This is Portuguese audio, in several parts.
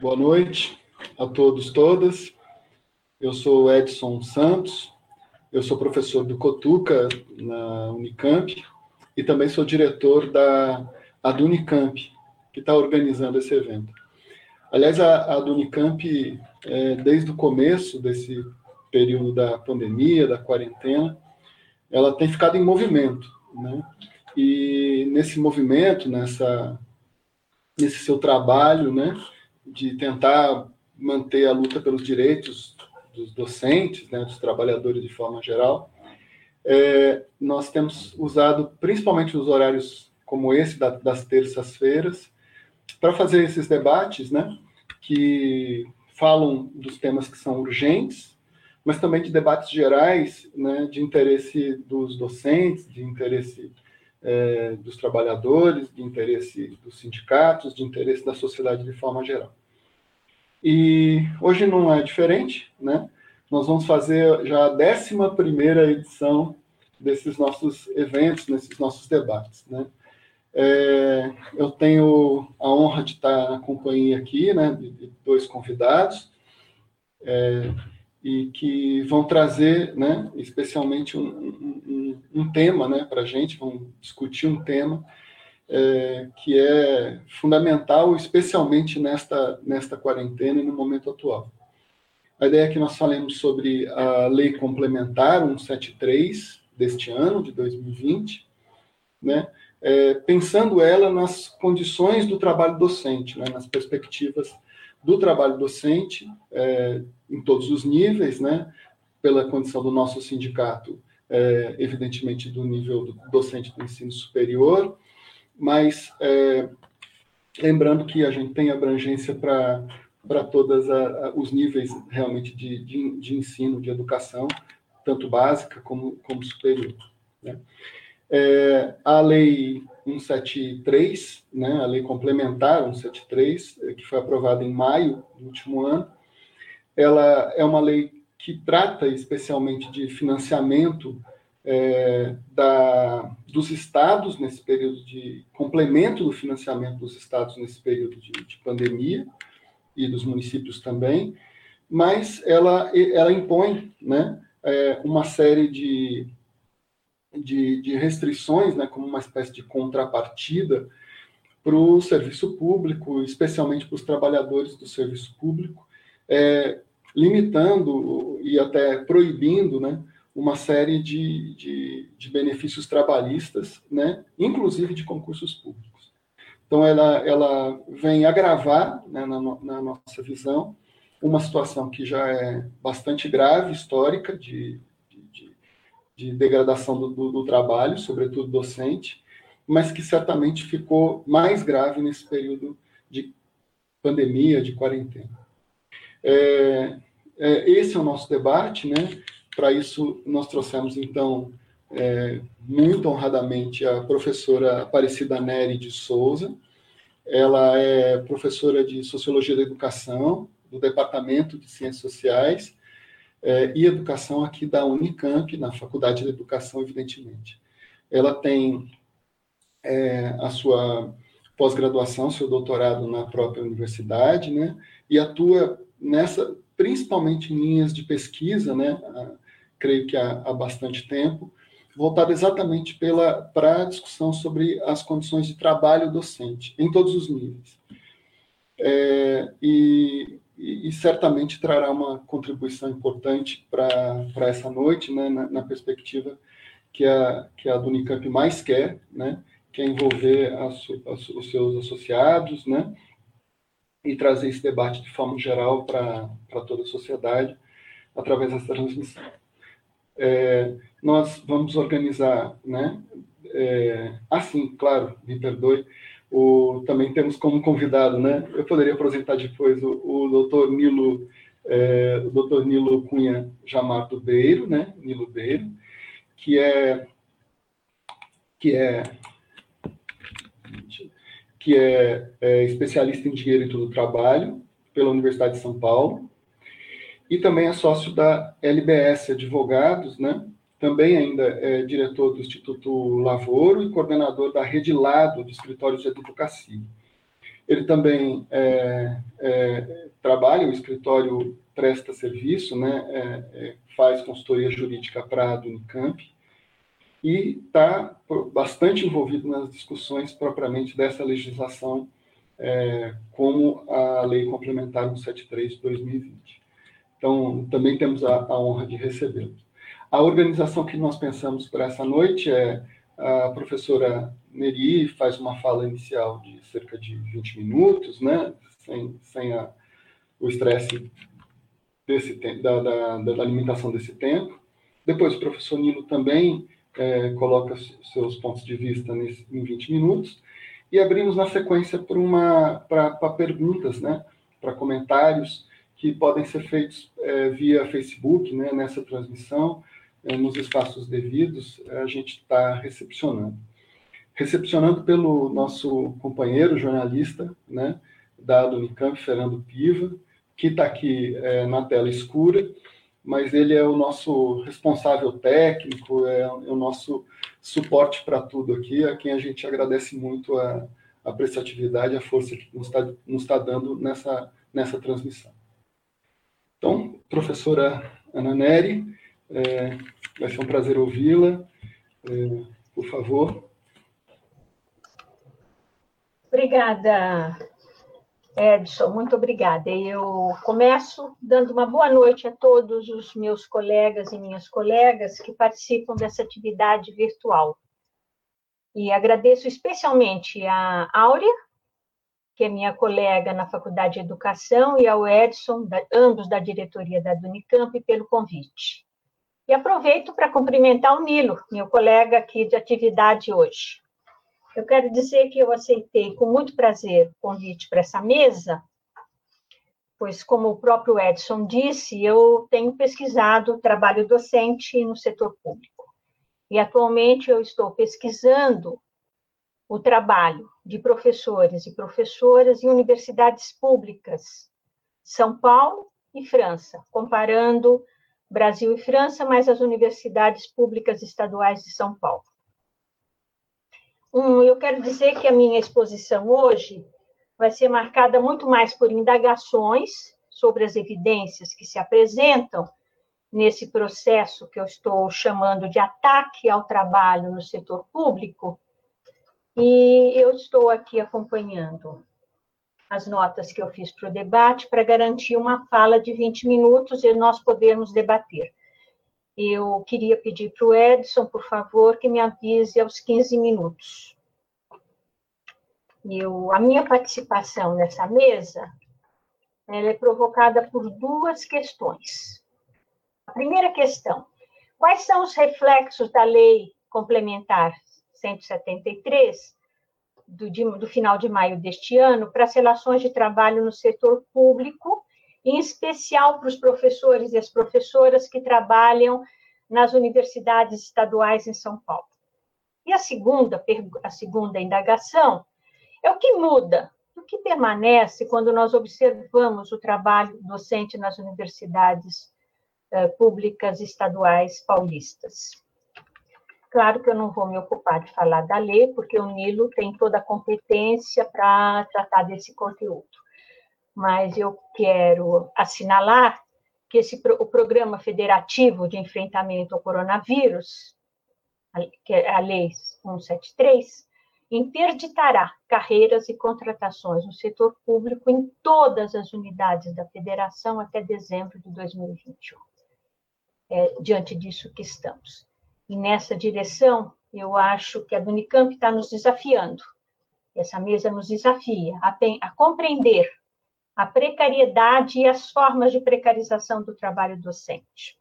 Boa noite a todos, todas. Eu sou Edson Santos, eu sou professor do Cotuca na Unicamp e também sou diretor da a do Unicamp, que está organizando esse evento. Aliás, a, a do Unicamp, é, desde o começo desse período da pandemia, da quarentena, ela tem ficado em movimento, né? E nesse movimento, nessa, nesse seu trabalho, né, de tentar manter a luta pelos direitos dos docentes, né, dos trabalhadores de forma geral, é, nós temos usado, principalmente nos horários como esse, da, das terças-feiras, para fazer esses debates, né, que falam dos temas que são urgentes, mas também de debates gerais, né, de interesse dos docentes, de interesse é, dos trabalhadores, de interesse dos sindicatos, de interesse da sociedade de forma geral. E hoje não é diferente, né? Nós vamos fazer já a 11 edição desses nossos eventos, nesses nossos debates, né? É, eu tenho a honra de estar na companhia aqui, né, de, dois convidados, é, e que vão trazer, né, especialmente um, um, um tema, né, para a gente, vão discutir um tema é, que é fundamental, especialmente nesta, nesta quarentena e no momento atual. A ideia é que nós falemos sobre a Lei Complementar 173 deste ano, de 2020, né, é, pensando ela nas condições do trabalho docente, né, nas perspectivas do trabalho docente é, em todos os níveis, né, pela condição do nosso sindicato, é, evidentemente do nível do docente do ensino superior, mas é, lembrando que a gente tem abrangência para todos os níveis realmente de, de, de, ensino, de educação, tanto básica como, como superior. Né? É, a lei 173, né, a lei complementar 173, é, que foi aprovada em maio do último ano, ela é uma lei que trata especialmente de financiamento é, da, dos estados nesse período de complemento do financiamento dos estados nesse período de, de pandemia e dos municípios também, mas ela, ela impõe né, é, uma série de de, de restrições, né, como uma espécie de contrapartida para o serviço público, especialmente para os trabalhadores do serviço público, é, limitando e até proibindo né, uma série de, de, de, benefícios trabalhistas, né, inclusive de concursos públicos. Então, ela, ela vem agravar, né, na, na nossa visão, uma situação que já é bastante grave, histórica, de de degradação do, do, do, trabalho, sobretudo docente, mas que certamente ficou mais grave nesse período de pandemia, de quarentena. É, é, esse é o nosso debate, né? Para isso, nós trouxemos, então, é, muito honradamente a professora Aparecida Neri de Souza. Ela é professora de Sociologia da Educação, do Departamento de Ciências Sociais, é, e educação aqui da Unicamp, na Faculdade de Educação, evidentemente. Ela tem é, a sua pós-graduação, seu doutorado na própria universidade, né, e atua nessa, principalmente em linhas de pesquisa, né, a, creio que há, há bastante tempo, voltada exatamente para a discussão sobre as condições de trabalho docente, em todos os níveis. É, e e, e, certamente trará uma contribuição importante para essa noite, né, na, na, perspectiva que a, que a do Unicamp mais quer, né, que é envolver as, as, os seus associados, né, e trazer esse debate de forma geral para toda a sociedade através dessa transmissão. É, nós vamos organizar, né, é, assim, claro, me perdoe, o, também temos como convidado, né? Eu poderia apresentar depois o, o doutor Nilo, é, o doutor Nilo Cunha Jamato Beiro, né? Nilo Beiro, que é que é que é, é especialista em direito do trabalho pela Universidade de São Paulo e também é sócio da LBS Advogados, né? Também ainda é diretor do Instituto Lavoro e coordenador da Rede Lado de Escritórios de Advocacia. Ele também é, é, trabalha, o escritório presta serviço, né, é, é faz consultoria jurídica para a Unicamp e está bastante envolvido nas discussões propriamente dessa legislação, é, como a Lei Complementar 173 de 2020. Então, também temos a, a honra de recebê-lo. A organização que nós pensamos para essa noite é a professora Neri faz uma fala inicial de cerca de 20 minutos, né, sem, sem a, o estresse desse, da, da, da limitação desse tempo. Depois, o professor Nilo também é, coloca seus pontos de vista nesse, em 20 minutos. E abrimos na sequência para perguntas, né, para comentários que podem ser feitos é, via Facebook, né, nessa transmissão, nos espaços devidos, a gente está recepcionando. Recepcionando pelo nosso companheiro jornalista, né, da Unicamp, Fernando Piva, que está aqui é, na tela escura, mas ele é o nosso responsável técnico, é, é o nosso suporte para tudo aqui, a quem a gente agradece muito a, a prestatividade, a força que nos está nos tá dando nessa, nessa transmissão. Então, professora Ana Neri, é, vai ser um prazer ouvi-la. É, por favor. Obrigada, Edson, muito obrigada. Eu começo dando uma boa noite a todos os meus colegas e minhas colegas que participam dessa atividade virtual. E agradeço especialmente a Áurea, que é minha colega na Faculdade de Educação, e ao Edson, ambos da diretoria da Unicamp, pelo convite. E aproveito para cumprimentar o Nilo, meu colega aqui de atividade hoje. Eu quero dizer que eu aceitei com muito prazer o convite para essa mesa, pois, como o próprio Edson disse, eu tenho pesquisado trabalho docente no setor público. E atualmente eu estou pesquisando o trabalho de professores e professoras em universidades públicas, São Paulo e França, comparando Brasil e França, mais as universidades públicas estaduais de São Paulo. Um, eu quero dizer que a minha exposição hoje vai ser marcada muito mais por indagações sobre as evidências que se apresentam nesse processo que eu estou chamando de ataque ao trabalho no setor público, e eu estou aqui acompanhando as notas que eu fiz para o debate para garantir uma fala de 20 minutos e nós podermos debater. Eu queria pedir para o Edson, por favor, que me avise aos 15 minutos. Eu, a minha participação nessa mesa ela é provocada por duas questões. A primeira questão: quais são os reflexos da lei complementar 173 do, de, do final de maio deste ano para as relações de trabalho no setor público em especial para os professores e as professoras que trabalham nas universidades estaduais em São Paulo. E a segunda, a segunda indagação é o que muda, o que permanece quando nós observamos o trabalho docente nas universidades eh, públicas estaduais paulistas. Claro que eu não vou me ocupar de falar da lei, porque o Nilo tem toda a competência para tratar desse conteúdo mas eu quero assinalar que esse, o Programa Federativo de Enfrentamento ao Coronavírus, que é a Lei 173, interditará carreiras e contratações no setor público em todas as unidades da federação até dezembro de 2021. É diante disso que estamos. E nessa direção, eu acho que a Unicamp está nos desafiando, essa mesa nos desafia a, a compreender a precariedade e as formas de precarização do trabalho docente.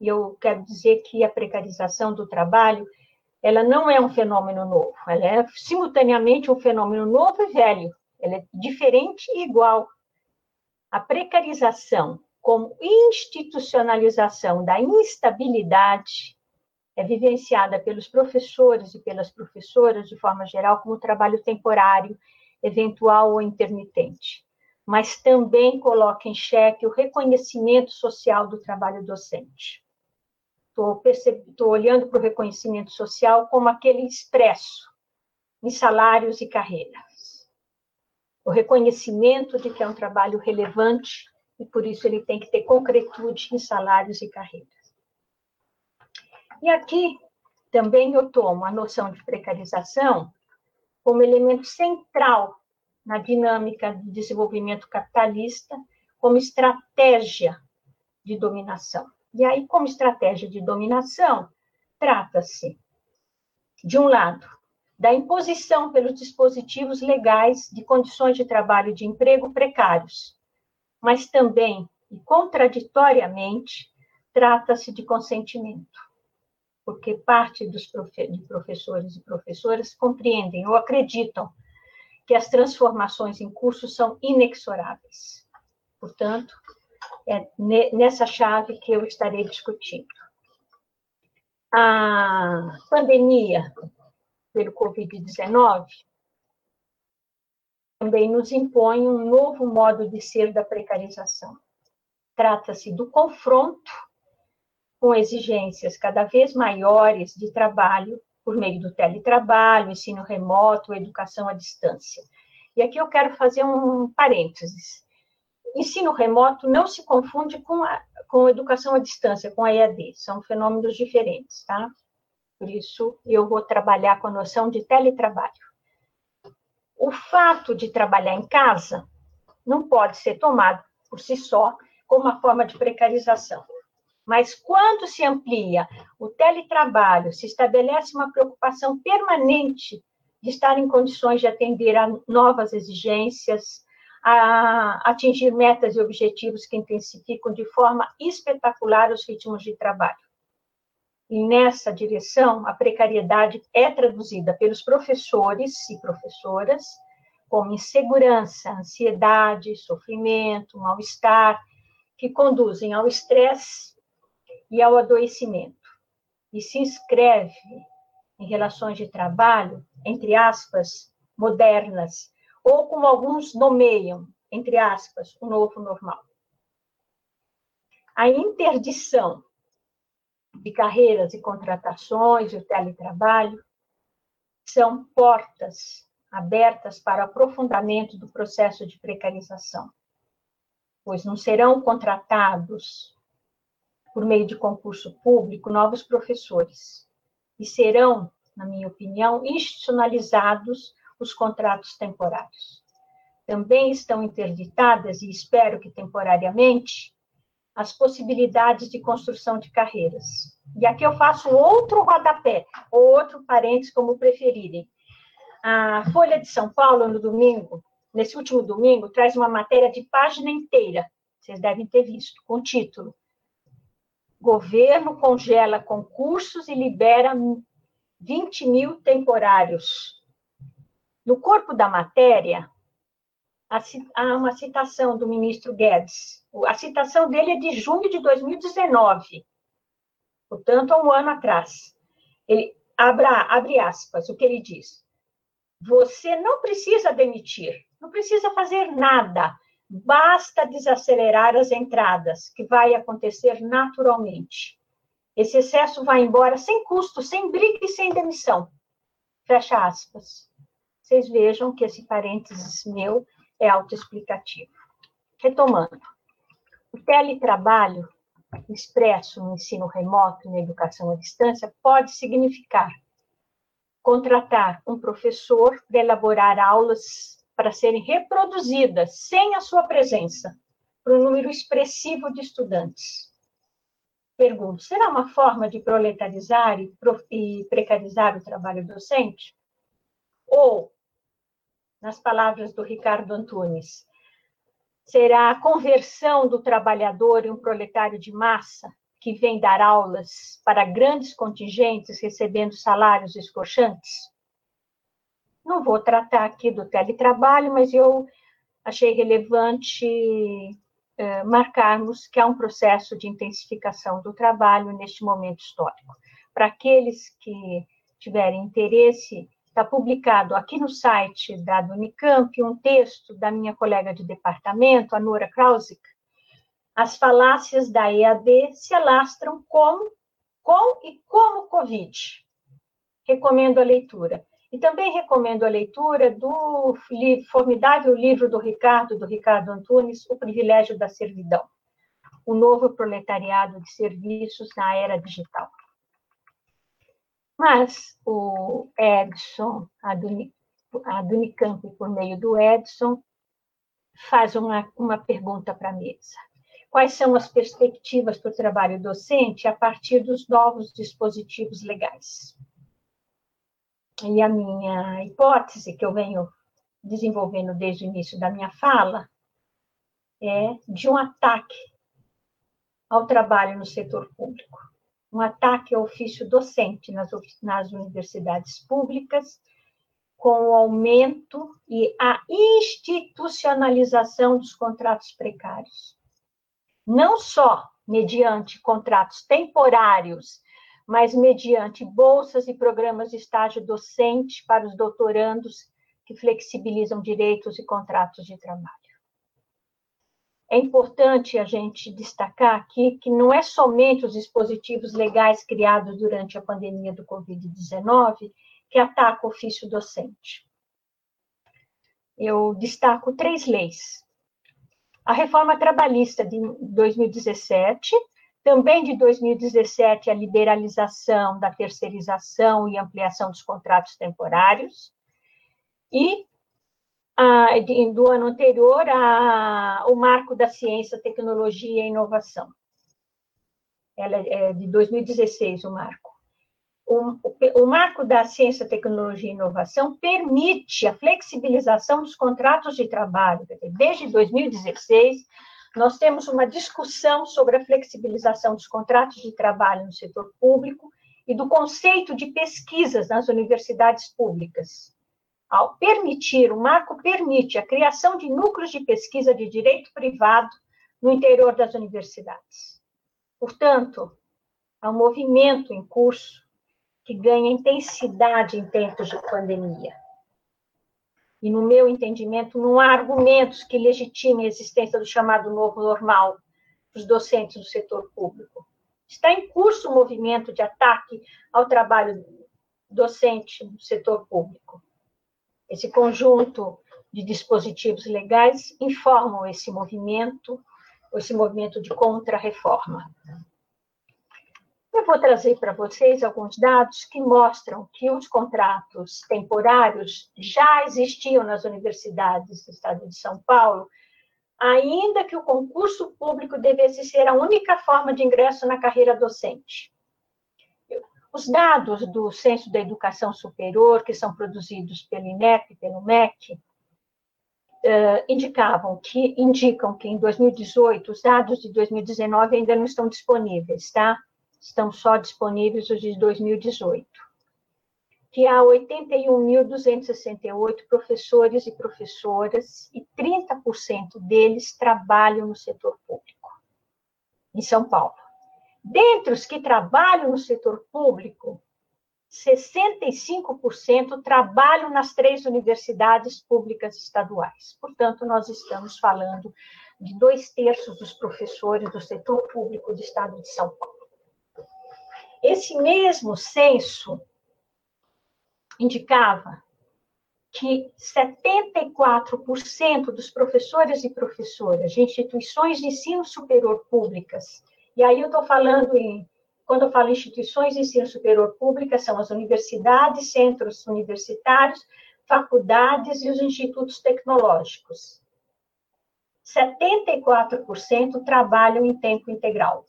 E eu quero dizer que a precarização do trabalho, ela não é um fenômeno novo, ela é simultaneamente um fenômeno novo e velho, ela é diferente e igual. A precarização como institucionalização da instabilidade é vivenciada pelos professores e pelas professoras, de forma geral, como trabalho temporário, eventual ou intermitente mas também coloca em xeque o reconhecimento social do trabalho docente. Estou olhando para o reconhecimento social como aquele expresso em salários e carreiras. o reconhecimento de que é um trabalho relevante e por isso ele tem que ter concretude em salários e carreiras. E aqui também eu tomo a noção de precarização como elemento central na dinâmica de desenvolvimento capitalista, como estratégia de dominação. E aí, como estratégia de dominação, trata-se, de um lado, da imposição pelos dispositivos legais de condições de trabalho e de emprego precários, mas também, e contraditoriamente, trata-se de consentimento, porque parte dos profe de professores e professoras compreendem ou acreditam que as transformações em curso são inexoráveis. Portanto, é nessa chave que eu estarei discutindo. A pandemia pelo Covid-19 também nos impõe um novo modo de ser da precarização. Trata-se do confronto com exigências cada vez maiores de trabalho por meio do teletrabalho, ensino remoto, educação à distância. E aqui eu quero fazer um parênteses. Ensino remoto não se confunde com a com educação à distância, com a EAD, são fenômenos diferentes, tá? Por isso, eu vou trabalhar com a noção de teletrabalho. O fato de trabalhar em casa não pode ser tomado por si só como uma forma de precarização. Mas quando se amplia o teletrabalho, se estabelece uma preocupação permanente de estar em condições de atender a novas exigências, a atingir metas e objetivos que intensificam de forma espetacular os ritmos de trabalho. E nessa direção, a precariedade é traduzida pelos professores e professoras como insegurança, ansiedade, sofrimento, mal-estar, que conduzem ao estresse e ao adoecimento. E se inscreve em relações de trabalho, entre aspas, modernas, ou como alguns nomeiam, entre aspas, o novo normal. A interdição de carreiras e contratações o teletrabalho são portas abertas para o aprofundamento do processo de precarização, pois não serão contratados por meio de concurso público, novos professores. E serão, na minha opinião, institucionalizados os contratos temporários. Também estão interditadas, e espero que temporariamente, as possibilidades de construção de carreiras. E aqui eu faço outro rodapé, ou outro parênteses, como preferirem. A Folha de São Paulo, no domingo, nesse último domingo, traz uma matéria de página inteira, vocês devem ter visto, com o título Governo congela concursos e libera 20 mil temporários. No corpo da matéria, há uma citação do ministro Guedes. A citação dele é de junho de 2019, portanto, há um ano atrás. Ele abra, abre aspas, o que ele diz. Você não precisa demitir, não precisa fazer nada Basta desacelerar as entradas, que vai acontecer naturalmente. Esse excesso vai embora sem custo, sem briga e sem demissão. Fecha aspas. Vocês vejam que esse parênteses meu é autoexplicativo. Retomando, o teletrabalho expresso no ensino remoto e na educação à distância pode significar contratar um professor para elaborar aulas para serem reproduzidas sem a sua presença para um número expressivo de estudantes. Pergunto: será uma forma de proletarizar e, e precarizar o trabalho docente? Ou, nas palavras do Ricardo Antunes, será a conversão do trabalhador em um proletário de massa que vem dar aulas para grandes contingentes recebendo salários escorchantes? Não vou tratar aqui do teletrabalho, mas eu achei relevante eh, marcarmos que há um processo de intensificação do trabalho neste momento histórico. Para aqueles que tiverem interesse, está publicado aqui no site da Unicamp um texto da minha colega de departamento, a Nora Krausik. As falácias da EAD se alastram com, com e como Covid. Recomendo a leitura. E também recomendo a leitura do formidável livro do Ricardo, do Ricardo Antunes, O Privilégio da Servidão, o novo proletariado de serviços na era digital. Mas o Edson, a do Unicamp, por meio do Edson, faz uma, uma pergunta para a mesa. Quais são as perspectivas para o trabalho docente a partir dos novos dispositivos legais? E a minha hipótese, que eu venho desenvolvendo desde o início da minha fala, é de um ataque ao trabalho no setor público, um ataque ao ofício docente nas, nas universidades públicas, com o aumento e a institucionalização dos contratos precários. Não só mediante contratos temporários mas mediante bolsas e programas de estágio docente para os doutorandos que flexibilizam direitos e contratos de trabalho. É importante a gente destacar aqui que não é somente os dispositivos legais criados durante a pandemia do Covid-19 que atacam o ofício docente. Eu destaco três leis. A reforma trabalhista de 2017, também de 2017, a liberalização da terceirização e ampliação dos contratos temporários. E do ano anterior, a, o marco da ciência, tecnologia e inovação. Ela é de 2016, o marco. O, o marco da ciência, tecnologia e inovação permite a flexibilização dos contratos de trabalho. Desde 2016, nós temos uma discussão sobre a flexibilização dos contratos de trabalho no setor público e do conceito de pesquisas nas universidades públicas. Ao permitir, o marco permite a criação de núcleos de pesquisa de direito privado no interior das universidades. Portanto, há um movimento em curso que ganha intensidade em tempos de pandemia e, no meu entendimento, não há argumentos que legitimem a existência do chamado novo normal dos docentes do setor público. Está em curso o um movimento de ataque ao trabalho docente do setor público. Esse conjunto de dispositivos legais informam esse movimento, esse movimento de contra-reforma. Eu vou trazer para vocês alguns dados que mostram que os contratos temporários já existiam nas universidades do estado de São Paulo, ainda que o concurso público devesse ser a única forma de ingresso na carreira docente. Os dados do Censo da Educação Superior, que são produzidos pelo INEP e pelo MEC, Uh, indicavam que indicam que em 2018 os dados de 2019 ainda não estão disponíveis, tá? Estão só disponíveis os de 2018, que há 81.268 professores e professoras e 30% deles trabalham no setor público, em São Paulo. Dentre os que trabalham no setor público, 65% trabalham nas três universidades públicas estaduais. Portanto, nós estamos falando de dois terços dos professores do setor público do estado de São Paulo. Esse mesmo censo indicava que 74% dos professores e professoras de instituições de ensino superior públicas, e aí eu estou falando em, quando eu falo instituições de ensino superior públicas, são as universidades, centros universitários, faculdades e os institutos tecnológicos. 74% trabalham em tempo integral.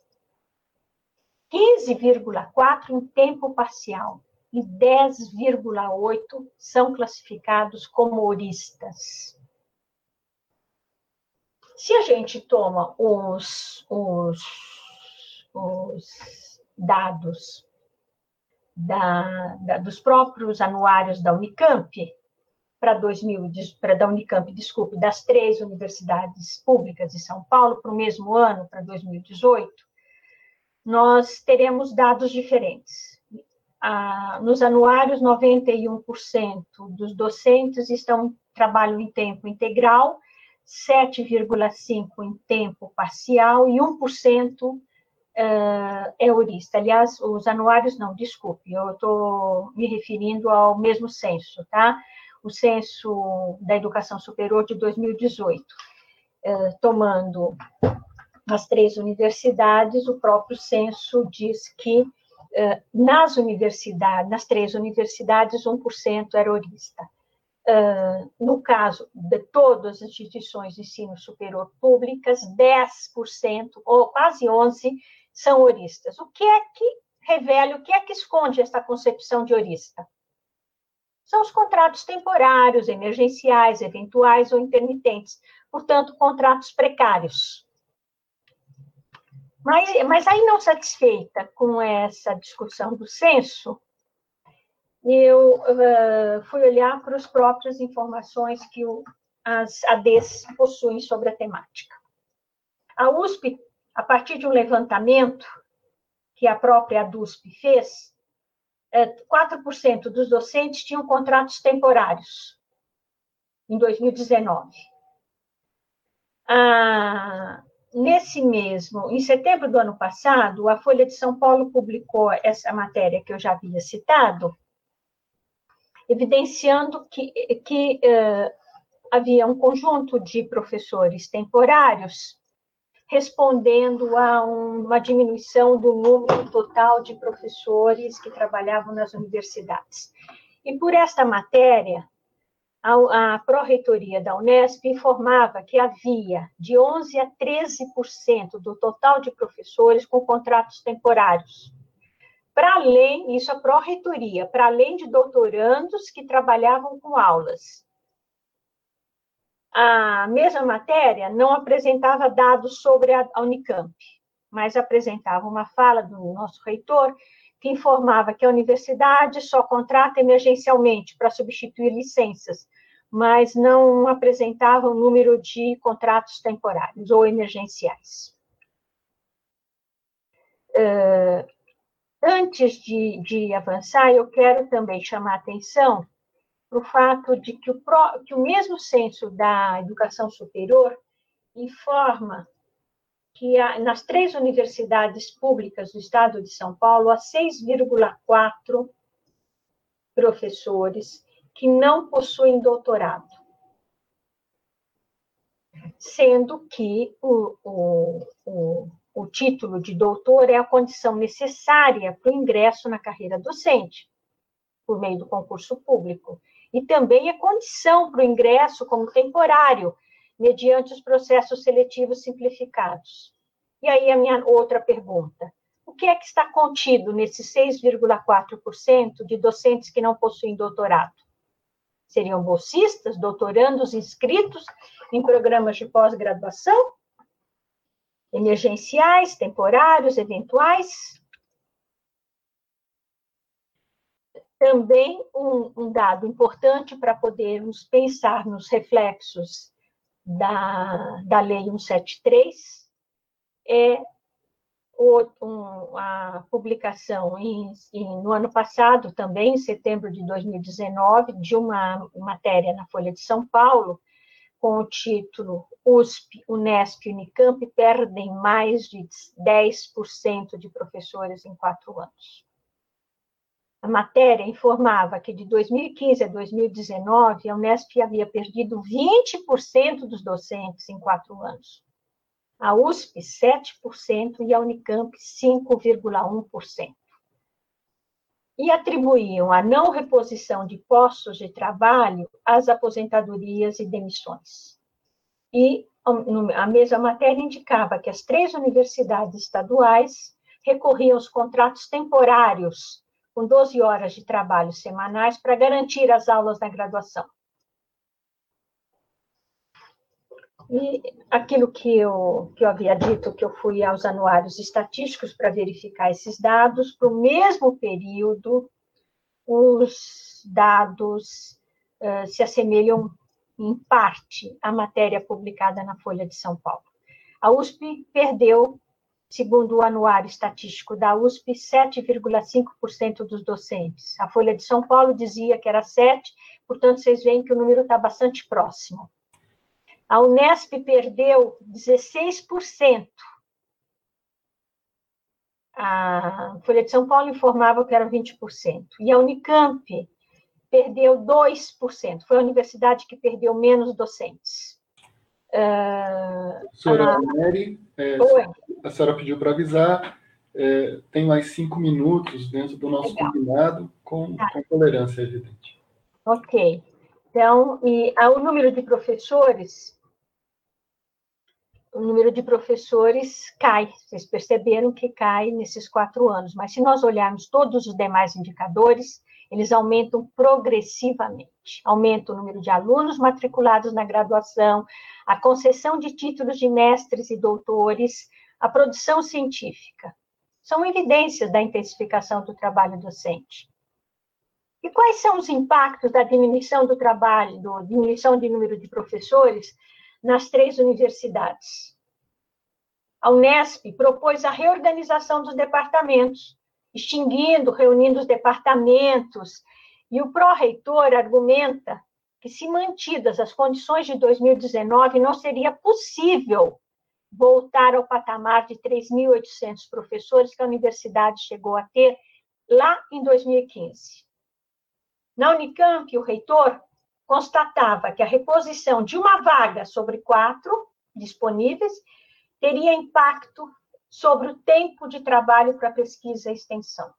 15,4 em tempo parcial e 10,8 são classificados como horistas. Se a gente toma os, os, os dados da, da, dos próprios anuários da Unicamp, para 2000, para da Unicamp, desculpe, das três universidades públicas de São Paulo, para o mesmo ano, para 2018, nós teremos dados diferentes. Ah, nos anuários, 91% dos docentes estão trabalham em tempo integral, 7,5% em tempo parcial e 1% uh, é horista. Aliás, os anuários não, desculpe, eu estou me referindo ao mesmo censo, tá? O censo da educação superior de 2018, uh, tomando as três universidades, o próprio censo diz que uh, nas universidades, nas três universidades, 1% era horista. Uh, no caso de todas as instituições de ensino superior públicas, 10%, ou quase 11%, são oristas. O que é que revela, o que é que esconde esta concepção de orista? São os contratos temporários, emergenciais, eventuais ou intermitentes, portanto, contratos precários. Mas, mas aí, não satisfeita com essa discussão do censo, eu uh, fui olhar para as próprias informações que o, as ADs possuem sobre a temática. A USP a partir de um levantamento que a própria ADUSP fez, 4% é, dos docentes tinham contratos temporários em 2019. Ah, nesse mesmo, em setembro do ano passado, a Folha de São Paulo publicou essa matéria que eu já havia citado, evidenciando que, que uh, havia um conjunto de professores temporários respondendo a uma diminuição do número total de professores que trabalhavam nas universidades. E por esta matéria, a, a Pró-Reitoria da Unesp informava que havia de 11% a 13% do total de professores com contratos temporários. Para além, isso a Pró-Reitoria, para além de doutorandos que trabalhavam com aulas a mesma matéria não apresentava dados sobre a Unicamp, mas apresentava uma fala do nosso reitor que informava que a universidade só contrata emergencialmente para substituir licenças, mas não apresentava o um número de contratos temporários ou emergenciais. Uh, antes de, de avançar, eu quero também chamar atenção para o fato de que o, pro, que o mesmo censo da educação superior informa que nas três universidades públicas do estado de São Paulo, há 6,4 professores que não possuem doutorado, sendo que o, o, o, o título de doutor é a condição necessária para o ingresso na carreira docente, por meio do concurso público. E também é condição para o ingresso como temporário, mediante os processos seletivos simplificados. E aí a minha outra pergunta: o que é que está contido nesses 6,4% de docentes que não possuem doutorado? Seriam bolsistas, doutorandos inscritos em programas de pós-graduação? Emergenciais, temporários, eventuais? Também um, um dado importante para podermos pensar nos reflexos da, da Lei 173 é o, um, a publicação em, em, no ano passado, também em setembro de 2019, de uma matéria na Folha de São Paulo, com o título USP, Unesp e Unicamp perdem mais de 10% de professores em quatro anos a matéria informava que de 2015 a 2019, a Unesp havia perdido 20% dos docentes em quatro anos. A USP, 7%, e a Unicamp, 5,1%. E atribuíam a não reposição de postos de trabalho às aposentadorias e demissões. E a mesma matéria indicava que as três universidades estaduais recorriam aos contratos temporários com 12 horas de trabalho semanais para garantir as aulas na graduação. E aquilo que eu, que eu havia dito, que eu fui aos anuários estatísticos para verificar esses dados, para o mesmo período, os dados uh, se assemelham em parte à matéria publicada na Folha de São Paulo. A USP perdeu segundo o Anuário Estatístico da USP, 7,5% dos docentes. A Folha de São Paulo dizia que era 7%, portanto, vocês veem que o número está bastante próximo. A Unesp perdeu 16%. a Folha de São Paulo informava que era 20%, e a Unicamp perdeu 2%, foi a universidade que perdeu menos docentes. Uh, Professora a... Mary, é, a senhora pediu para avisar, é, tem mais cinco minutos dentro do nosso Legal. combinado, com, tá. com tolerância, evidente. Ok. Então, e o número de professores o número de professores cai. Vocês perceberam que cai nesses quatro anos, mas se nós olharmos todos os demais indicadores, eles aumentam progressivamente. Aumenta o número de alunos matriculados na graduação, a concessão de títulos de mestres e doutores, a produção científica. São evidências da intensificação do trabalho docente. E quais são os impactos da diminuição do trabalho, da diminuição de número de professores nas três universidades. A Unesp propôs a reorganização dos departamentos, extinguindo, reunindo os departamentos, e o pró-reitor argumenta que, se mantidas as condições de 2019, não seria possível voltar ao patamar de 3.800 professores que a universidade chegou a ter lá em 2015. Na Unicamp, o reitor constatava que a reposição de uma vaga sobre quatro disponíveis teria impacto sobre o tempo de trabalho para pesquisa e extensão.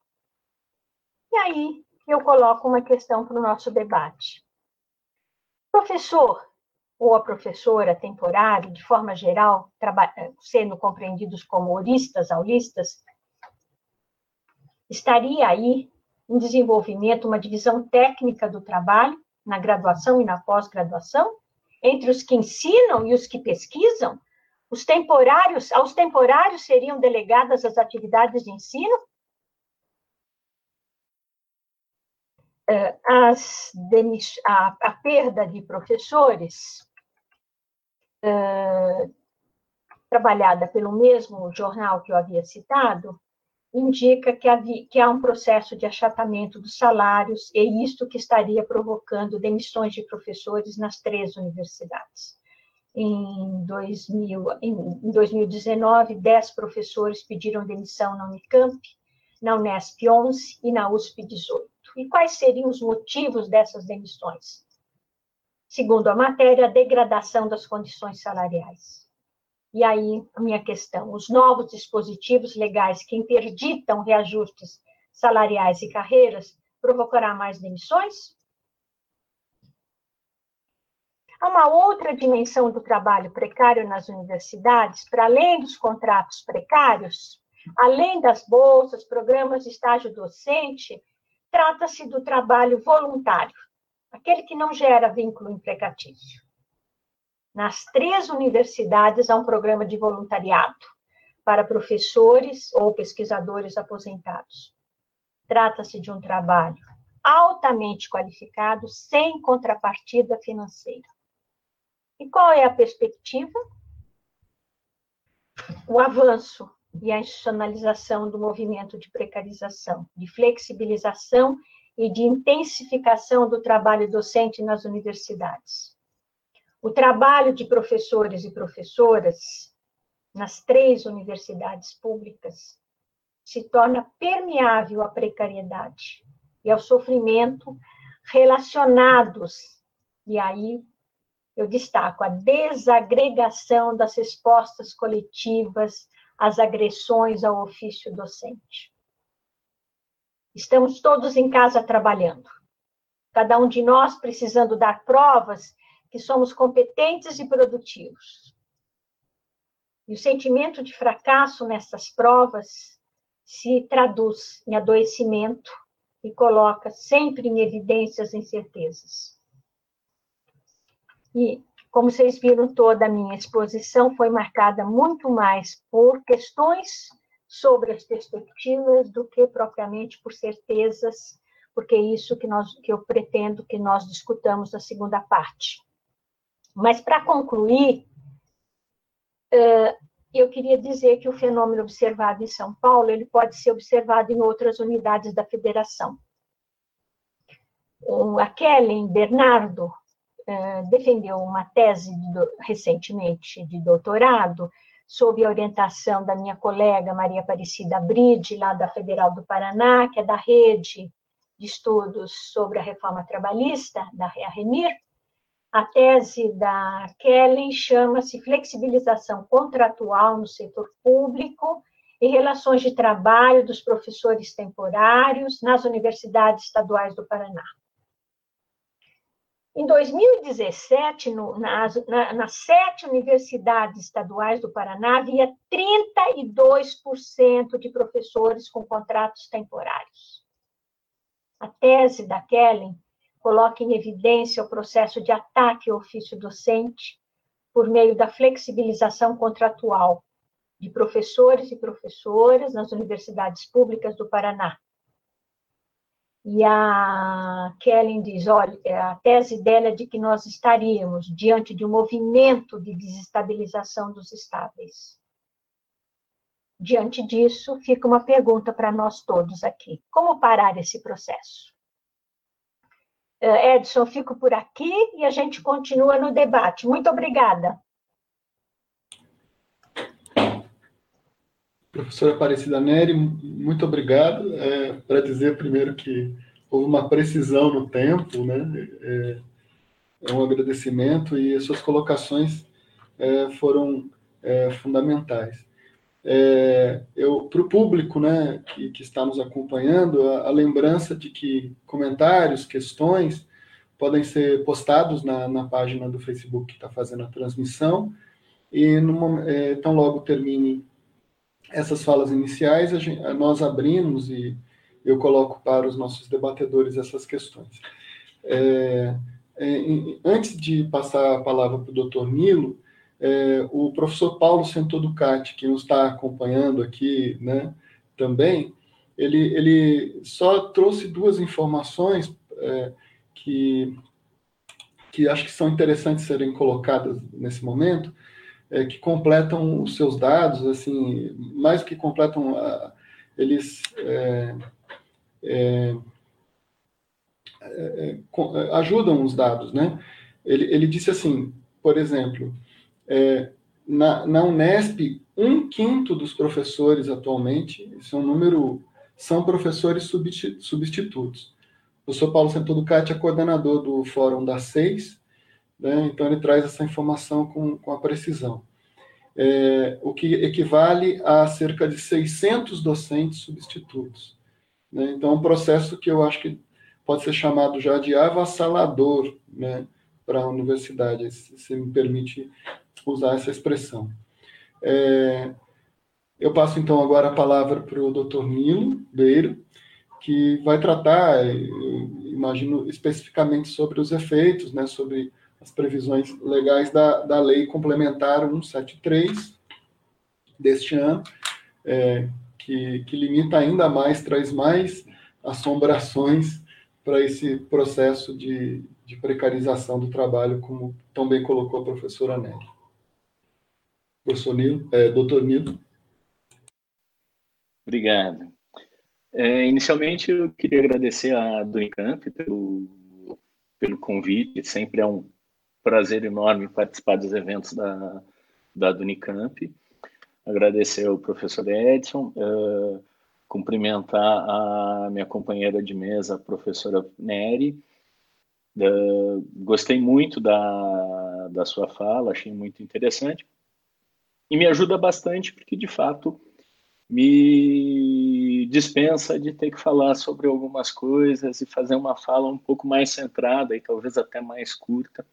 E aí eu coloco uma questão para o nosso debate. Professor ou a professora temporário, de forma geral, sendo compreendidos como oristas, aulistas, estaria aí em desenvolvimento uma divisão técnica do trabalho na graduação e na pós-graduação, entre os que ensinam e os que pesquisam, os temporários, aos temporários seriam delegadas as atividades de ensino? É, as, a, a perda de professores, trabalhada pelo mesmo jornal que eu havia citado, indica que, havia, que há um processo de achatamento dos salários, e isto que estaria provocando demissões de professores nas três universidades. Em, 2000, em 2019, 10 professores pediram demissão na Unicamp, na Unesp 11 e na USP 18. E quais seriam os motivos dessas demissões? Segundo a matéria, a degradação das condições salariais. E aí, a minha questão: os novos dispositivos legais que interditam reajustes salariais e carreiras provocará mais demissões? Há uma outra dimensão do trabalho precário nas universidades, para além dos contratos precários, além das bolsas, programas de estágio docente, trata-se do trabalho voluntário, aquele que não gera vínculo empregatício. Nas três universidades há um programa de voluntariado para professores ou pesquisadores aposentados. Trata-se de um trabalho altamente qualificado, sem contrapartida financeira. E qual é a perspectiva? O avanço e a institucionalização do movimento de precarização, de flexibilização e de intensificação do trabalho docente nas universidades. O trabalho de professores e professoras nas três universidades públicas se torna permeável à precariedade e ao sofrimento relacionados. E aí eu destaco a desagregação das respostas coletivas às agressões ao ofício docente. Estamos todos em casa trabalhando, cada um de nós precisando dar provas que somos competentes e produtivos. E o sentimento de fracasso nessas provas se traduz em adoecimento e coloca sempre em evidência as incertezas. E, como vocês viram, toda a minha exposição foi marcada muito mais por questões sobre as perspectivas do que propriamente por certezas, porque é isso que, nós, que eu pretendo que nós discutamos na segunda parte. Mas, para concluir, eu queria dizer que o fenômeno observado em São Paulo ele pode ser observado em outras unidades da federação. A Kellen Bernardo defendeu uma tese recentemente de doutorado sob a orientação da minha colega Maria Aparecida Bride, lá da Federal do Paraná, que é da rede de estudos sobre a reforma trabalhista, da REMIR. A tese da Kellen chama-se Flexibilização Contratual no Setor Público e Relações de Trabalho dos Professores Temporários nas Universidades Estaduais do Paraná. Em 2017, no, nas, na, nas sete universidades estaduais do Paraná, havia 32% de professores com contratos temporários. A tese da Kellen coloca em evidência o processo de ataque ao ofício docente por meio da flexibilização contratual de professores e professoras nas universidades públicas do Paraná, e a Kellen diz: olha, é, a tese dela é de que nós estaríamos diante de um movimento de desestabilização dos estáveis. Diante disso, fica uma pergunta para nós todos aqui: como parar esse processo? É, Edson, fico por aqui e a gente continua no debate. Muito obrigada. Professora Aparecida Neri, muito obrigado. É, Para dizer primeiro que houve uma precisão no tempo, né? É, é um agradecimento e as suas colocações é, foram é, fundamentais. É, eu para o público, né, que, que está nos acompanhando, a, a lembrança de que comentários, questões podem ser postados na, na página do Facebook que está fazendo a transmissão e no, é, tão logo termine essas falas iniciais, gente, nós abrimos e eu coloco para os nossos debatedores essas questões. É, é, antes de passar a palavra para o doutor Nilo, é, o professor Paulo Sentoducati, que nos está acompanhando aqui né, também, ele, ele só trouxe duas informações é, que, que acho que são interessantes serem colocadas nesse momento é, que completam os seus dados, assim, mais que completam, eles é, é, é, é, ajudam os dados, né? Ele, ele disse assim, por exemplo, na, na Unesp, um quinto dos professores atualmente, isso é um número, são professores substitutos. O professor Paulo Santoducati é coordenador do Fórum das Seis, né? então ele traz essa informação com, com a precisão. É, o que equivale a cerca de 600 docentes substitutos. Né? Então, é um processo que eu acho que pode ser chamado já de avassalador né, para a universidade, se me permite usar essa expressão. É, eu passo, então, agora a palavra para o doutor Nilo Beiro, que vai tratar, imagino, especificamente sobre os efeitos, né, sobre as previsões legais da, da Lei Complementar 173 deste ano, é, que, que limita ainda mais, traz mais assombrações para esse processo de, de precarização do trabalho, como tão bem colocou a professora Nelly. Professor Nilo, é, doutor Nilo. Obrigado. É, inicialmente, eu queria agradecer a do Unicamp pelo, pelo convite, sempre é um prazer enorme participar dos eventos da, da Unicamp. Agradecer ao professor Edson, uh, cumprimentar a minha companheira de mesa, a professora Neri. Uh, gostei muito da, da sua fala, achei muito interessante. E me ajuda bastante, porque de fato me dispensa de ter que falar sobre algumas coisas e fazer uma fala um pouco mais centrada e talvez até mais curta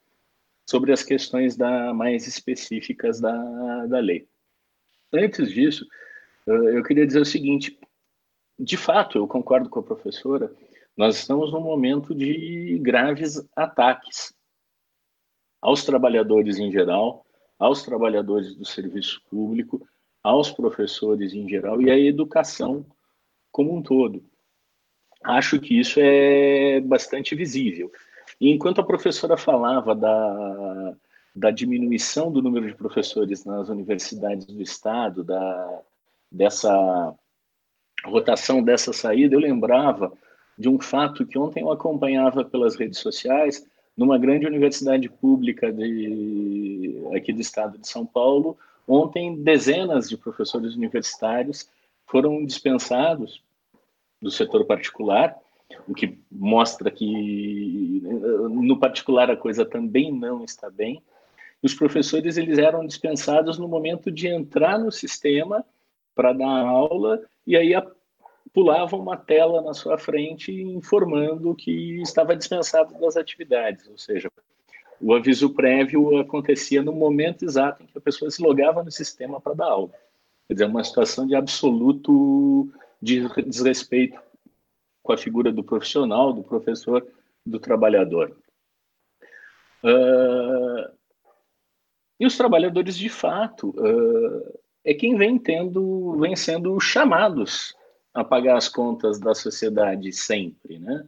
sobre as questões da, mais específicas da, da lei. Antes disso, eu queria dizer o seguinte: de fato, eu concordo com a professora, nós estamos num momento de graves ataques aos trabalhadores em geral, aos trabalhadores do serviço público, aos professores em geral e à educação como um todo. Acho que isso é bastante visível. E enquanto a professora falava da, da diminuição do número de professores nas universidades do estado, da, dessa rotação, dessa saída, eu lembrava de um fato que ontem eu acompanhava pelas redes sociais, numa grande universidade pública de, aqui do estado de São Paulo, Ontem, dezenas de professores universitários foram dispensados do setor particular, o que mostra que no particular a coisa também não está bem. Os professores eles eram dispensados no momento de entrar no sistema para dar aula e aí pulava uma tela na sua frente informando que estava dispensado das atividades, ou seja, o aviso prévio acontecia no momento exato em que a pessoa se logava no sistema para dar aula. Quer dizer, uma situação de absoluto desrespeito com a figura do profissional, do professor, do trabalhador. Uh, e os trabalhadores, de fato, uh, é quem vem tendo, vem sendo chamados a pagar as contas da sociedade sempre, né?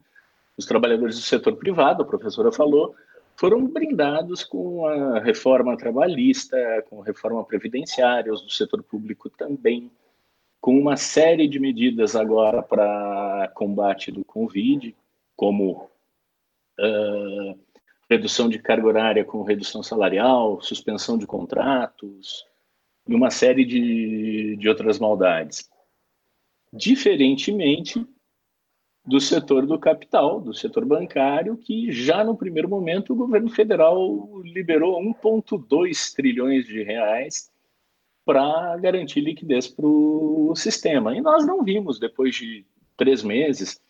Os trabalhadores do setor privado, a professora falou, foram brindados com a reforma trabalhista, com a reforma previdenciária, os do setor público também, com uma série de medidas agora para combate do Covid, como uh, redução de carga horária com redução salarial, suspensão de contratos e uma série de, de outras maldades. Diferentemente do setor do capital, do setor bancário, que já no primeiro momento o governo federal liberou 1,2 trilhões de reais para garantir liquidez para o sistema. E nós não vimos, depois de três meses,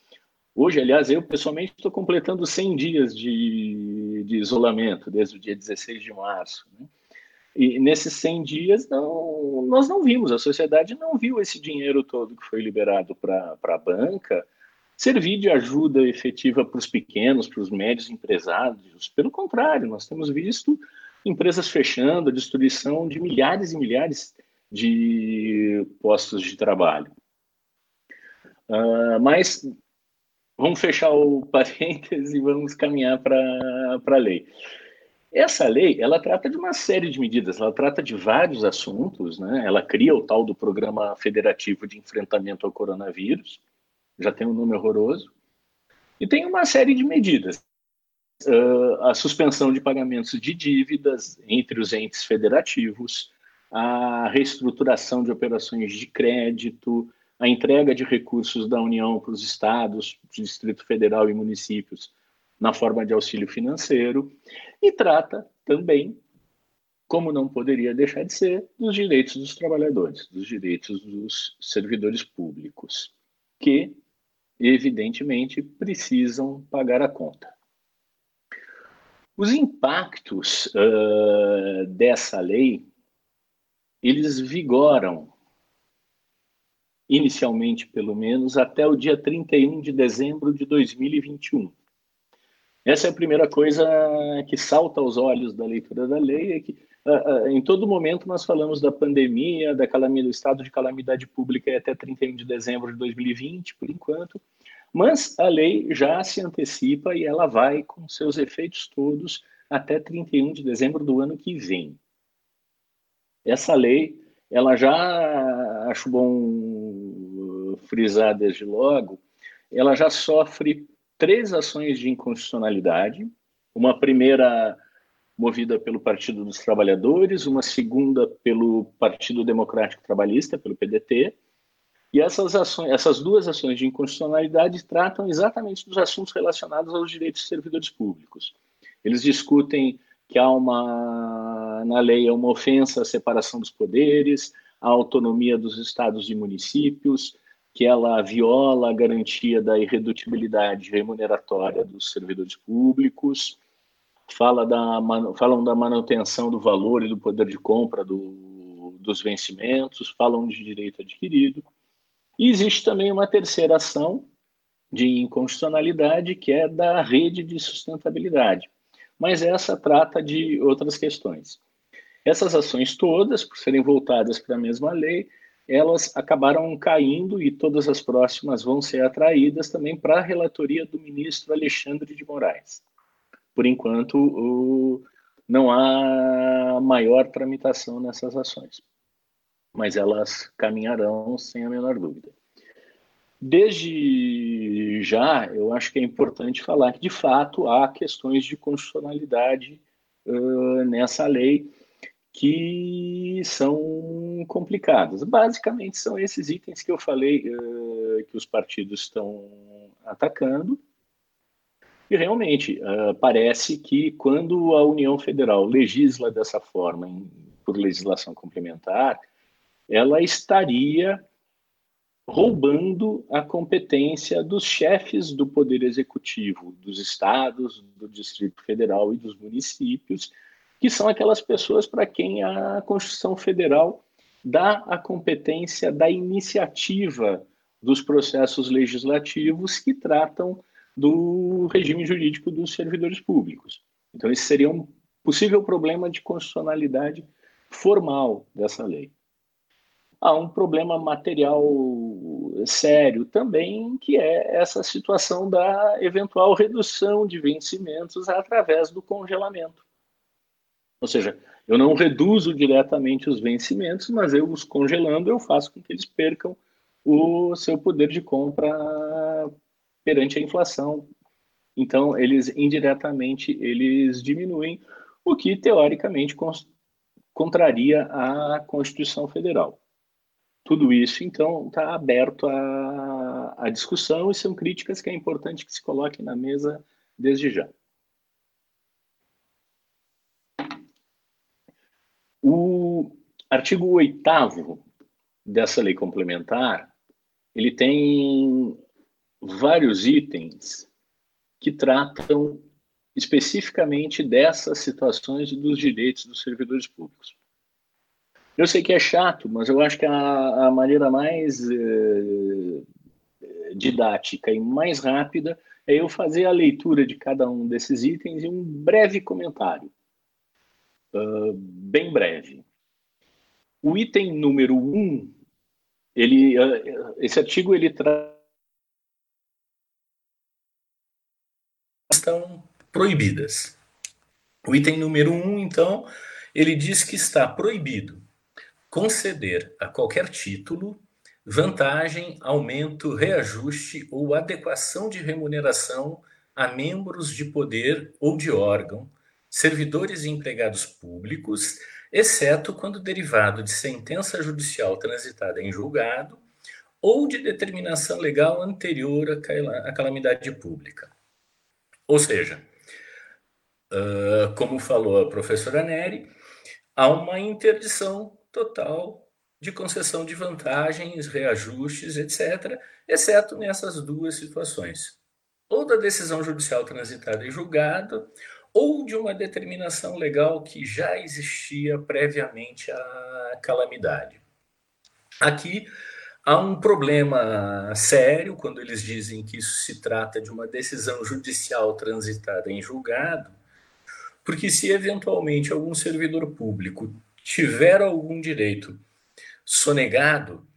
hoje, aliás, eu pessoalmente estou completando 100 dias de, de isolamento, desde o dia 16 de março. Né? E nesses 100 dias, não, nós não vimos, a sociedade não viu esse dinheiro todo que foi liberado para a banca, servir de ajuda efetiva para os pequenos, para os médios empresários. Pelo contrário, nós temos visto empresas fechando, a destruição de milhares e milhares de postos de trabalho. Uh, mas vamos fechar o parênteses e vamos caminhar para a lei. Essa lei, ela trata de uma série de medidas, ela trata de vários assuntos, né? Ela cria o tal do Programa Federativo de Enfrentamento ao Coronavírus, já tem um nome horroroso, e tem uma série de medidas. Uh, a suspensão de pagamentos de dívidas entre os entes federativos, a reestruturação de operações de crédito, a entrega de recursos da União para os estados, Distrito Federal e municípios na forma de auxílio financeiro, e trata também, como não poderia deixar de ser, dos direitos dos trabalhadores, dos direitos dos servidores públicos, que evidentemente, precisam pagar a conta. Os impactos uh, dessa lei, eles vigoram, inicialmente pelo menos, até o dia 31 de dezembro de 2021. Essa é a primeira coisa que salta aos olhos da leitura da lei, é que uh, uh, em todo momento nós falamos da pandemia, da calamidade, do estado de calamidade pública até 31 de dezembro de 2020, por enquanto, mas a lei já se antecipa e ela vai com seus efeitos todos até 31 de dezembro do ano que vem. Essa lei, ela já, acho bom frisar desde logo, ela já sofre três ações de inconstitucionalidade. Uma primeira movida pelo Partido dos Trabalhadores, uma segunda pelo Partido Democrático Trabalhista, pelo PDT, e essas, ações, essas duas ações de inconstitucionalidade tratam exatamente dos assuntos relacionados aos direitos dos servidores públicos. Eles discutem que há uma, na lei uma ofensa à separação dos poderes, à autonomia dos estados e municípios, que ela viola a garantia da irredutibilidade remuneratória dos servidores públicos, fala da, falam da manutenção do valor e do poder de compra do, dos vencimentos, falam de direito adquirido. E existe também uma terceira ação de inconstitucionalidade, que é da rede de sustentabilidade. Mas essa trata de outras questões. Essas ações todas, por serem voltadas para a mesma lei, elas acabaram caindo e todas as próximas vão ser atraídas também para a relatoria do ministro Alexandre de Moraes. Por enquanto, não há maior tramitação nessas ações mas elas caminharão sem a menor dúvida. Desde já, eu acho que é importante falar que, de fato, há questões de constitucionalidade uh, nessa lei que são complicadas. Basicamente, são esses itens que eu falei uh, que os partidos estão atacando. E realmente, uh, parece que quando a União Federal legisla dessa forma, em, por legislação complementar, ela estaria roubando a competência dos chefes do Poder Executivo, dos estados, do Distrito Federal e dos municípios, que são aquelas pessoas para quem a Constituição Federal dá a competência da iniciativa dos processos legislativos que tratam do regime jurídico dos servidores públicos. Então, esse seria um possível problema de constitucionalidade formal dessa lei. Há um problema material sério também, que é essa situação da eventual redução de vencimentos através do congelamento. Ou seja, eu não reduzo diretamente os vencimentos, mas eu os congelando, eu faço com que eles percam o seu poder de compra perante a inflação. Então, eles indiretamente eles diminuem, o que teoricamente contraria a Constituição Federal. Tudo isso, então, está aberto à, discussão e são críticas que é importante que se coloquem na mesa desde já. O artigo 8 dessa lei complementar, ele tem vários itens que tratam especificamente dessas situações dos direitos dos servidores públicos. Eu sei que é chato, mas eu acho que a, a maneira mais eh, didática e mais rápida é eu fazer a leitura de cada um desses itens e um breve comentário uh, bem breve. O item número 1, um, ele, uh, esse artigo ele traz estão proibidas. O item número 1, um, então, ele diz que está proibido conceder a qualquer título vantagem, aumento, reajuste ou adequação de remuneração a membros de poder ou de órgão servidores e empregados públicos, exceto quando derivado de sentença judicial transitada em julgado ou de determinação legal anterior à calamidade pública. Ou seja, como falou a professora Neri, há uma interdição total de concessão de vantagens, reajustes, etc., exceto nessas duas situações. Ou da decisão judicial transitada em julgado, ou de uma determinação legal que já existia previamente à calamidade. Aqui há um problema sério quando eles dizem que isso se trata de uma decisão judicial transitada em julgado, porque se eventualmente algum servidor público tiver algum direito sonegado,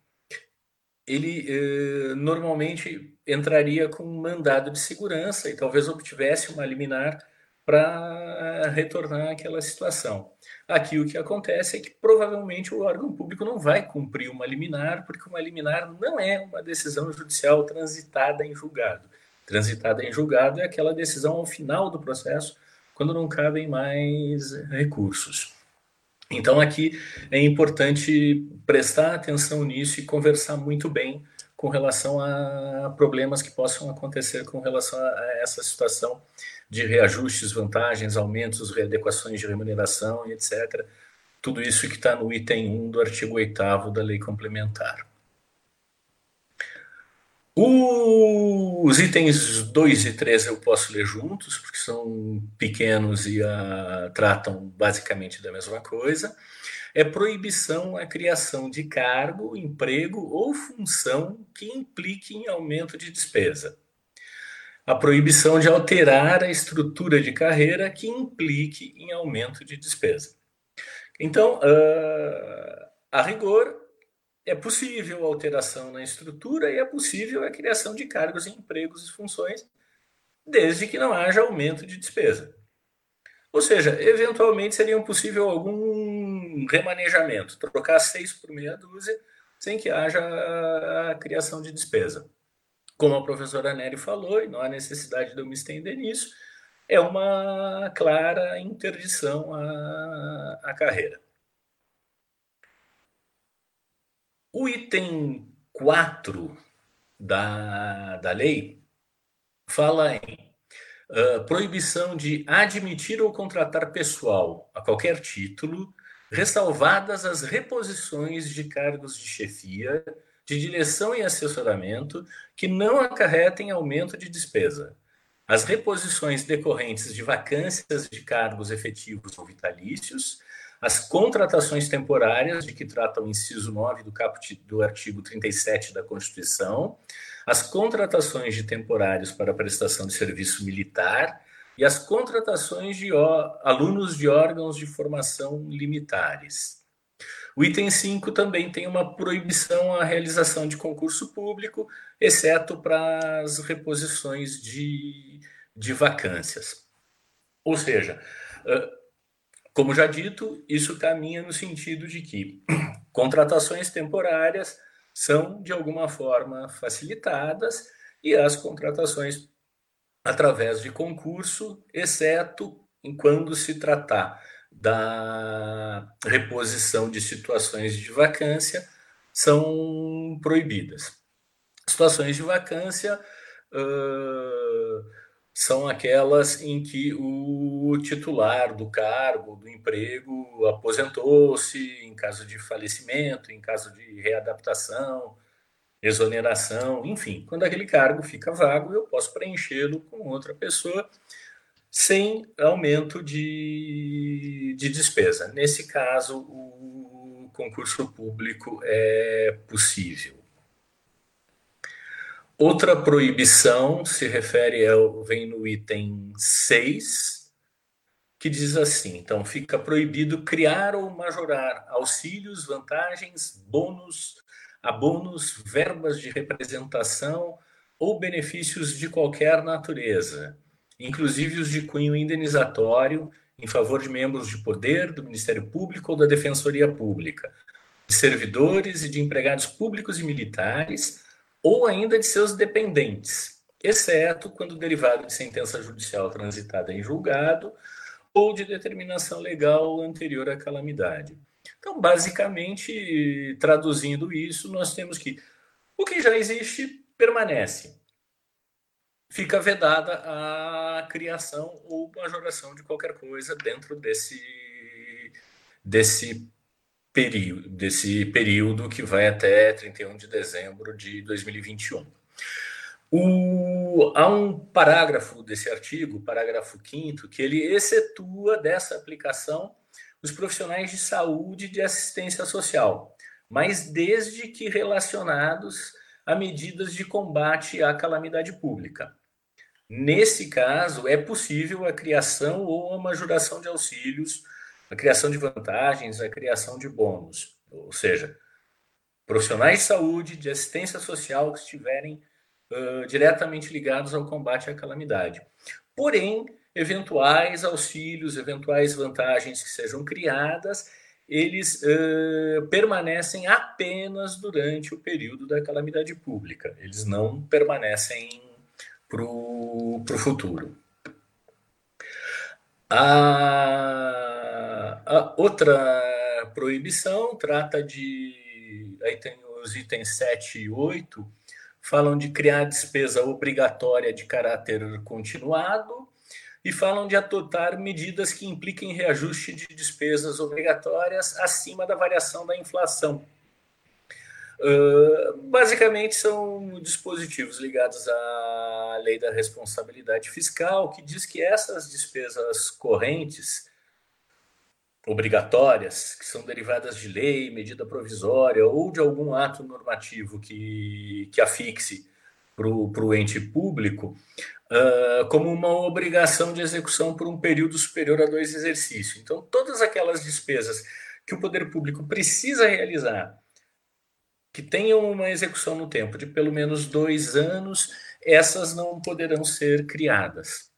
ele eh, normalmente entraria com um mandado de segurança e talvez obtivesse uma liminar para retornar àquela situação. Aqui o que acontece é que provavelmente o órgão público não vai cumprir uma liminar, porque uma liminar não é uma decisão judicial transitada em julgado. Transitada em julgado é aquela decisão ao final do processo, quando não cabem mais recursos. Então aqui é importante prestar atenção nisso e conversar muito bem com relação a problemas que possam acontecer com relação a essa situação de reajustes, vantagens, aumentos, readequações de remuneração e etc. Tudo isso que está no item 1 do artigo 8 da lei complementar. Os itens 2 e 3 eu posso ler juntos, porque são pequenos e uh, tratam basicamente da mesma coisa. É proibição a criação de cargo, emprego ou função que implique em aumento de despesa a proibição de alterar a estrutura de carreira que implique em aumento de despesa. Então, uh, a rigor, é possível alteração na estrutura e é possível a criação de cargos, empregos e funções, desde que não haja aumento de despesa. Ou seja, eventualmente seria possível algum remanejamento, trocar seis por meia dúzia, sem que haja a criação de despesa como a professora Nery falou, e não há necessidade de eu me estender nisso, é uma clara interdição à, à carreira. O item 4 da, da lei fala em uh, proibição de admitir ou contratar pessoal a qualquer título, ressalvadas as reposições de cargos de chefia, de direção e assessoramento que não acarretem aumento de despesa. As reposições decorrentes de vacâncias de cargos efetivos ou vitalícios, as contratações temporárias, de que trata o inciso 9 do caput do artigo 37 da Constituição, as contratações de temporários para prestação de serviço militar e as contratações de alunos de órgãos de formação limitares. O item 5 também tem uma proibição à realização de concurso público, exceto para as reposições de, de vacâncias. Ou seja, como já dito, isso caminha no sentido de que contratações temporárias são, de alguma forma, facilitadas e as contratações através de concurso, exceto em quando se tratar da reposição de situações de vacância, são proibidas. Situações de vacância uh, são aquelas em que o titular do cargo, do emprego, aposentou-se em caso de falecimento, em caso de readaptação, exoneração, enfim, quando aquele cargo fica vago, eu posso preenchê-lo com outra pessoa sem aumento de, de despesa. Nesse caso, o concurso público é possível. Outra proibição se refere ao, vem no item 6, que diz assim: então, fica proibido criar ou majorar auxílios, vantagens, bônus, abonos, verbas de representação ou benefícios de qualquer natureza, inclusive os de cunho indenizatório em favor de membros de poder, do Ministério Público ou da Defensoria Pública, de servidores e de empregados públicos e militares ou ainda de seus dependentes, exceto quando derivado de sentença judicial transitada em julgado ou de determinação legal anterior à calamidade. Então, basicamente, traduzindo isso, nós temos que o que já existe permanece. Fica vedada a criação ou majoração de qualquer coisa dentro desse, desse período, desse período que vai até 31 de dezembro de 2021. O, há um parágrafo desse artigo, parágrafo 5 que ele excetua dessa aplicação os profissionais de saúde e de assistência social, mas desde que relacionados a medidas de combate à calamidade pública. Nesse caso, é possível a criação ou a majoração de auxílios a criação de vantagens, a criação de bônus, ou seja, profissionais de saúde, de assistência social que estiverem uh, diretamente ligados ao combate à calamidade. Porém, eventuais auxílios, eventuais vantagens que sejam criadas, eles uh, permanecem apenas durante o período da calamidade pública, eles não permanecem para o futuro. A a outra proibição trata de. Aí tem os itens 7 e 8, falam de criar despesa obrigatória de caráter continuado e falam de adotar medidas que impliquem reajuste de despesas obrigatórias acima da variação da inflação. Uh, basicamente são dispositivos ligados à lei da responsabilidade fiscal, que diz que essas despesas correntes obrigatórias, que são derivadas de lei, medida provisória ou de algum ato normativo que, que afixe para o ente público, uh, como uma obrigação de execução por um período superior a dois exercícios. Então, todas aquelas despesas que o poder público precisa realizar, que tenham uma execução no tempo de pelo menos dois anos, essas não poderão ser criadas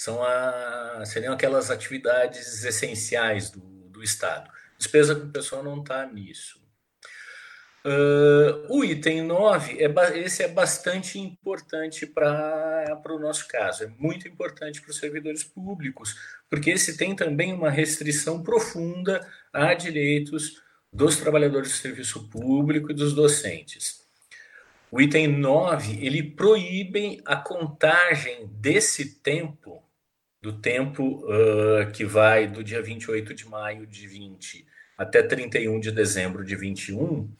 são a, seriam aquelas atividades essenciais do, do Estado. Despesa com pessoal não está nisso. Uh, o item 9, é, esse é bastante importante para o nosso caso, é muito importante para os servidores públicos, porque esse tem também uma restrição profunda a direitos dos trabalhadores do serviço público e dos docentes. O item 9, ele proíbe a contagem desse tempo, do tempo uh, que vai do dia 28 de maio de 20 até 31 de dezembro de 21,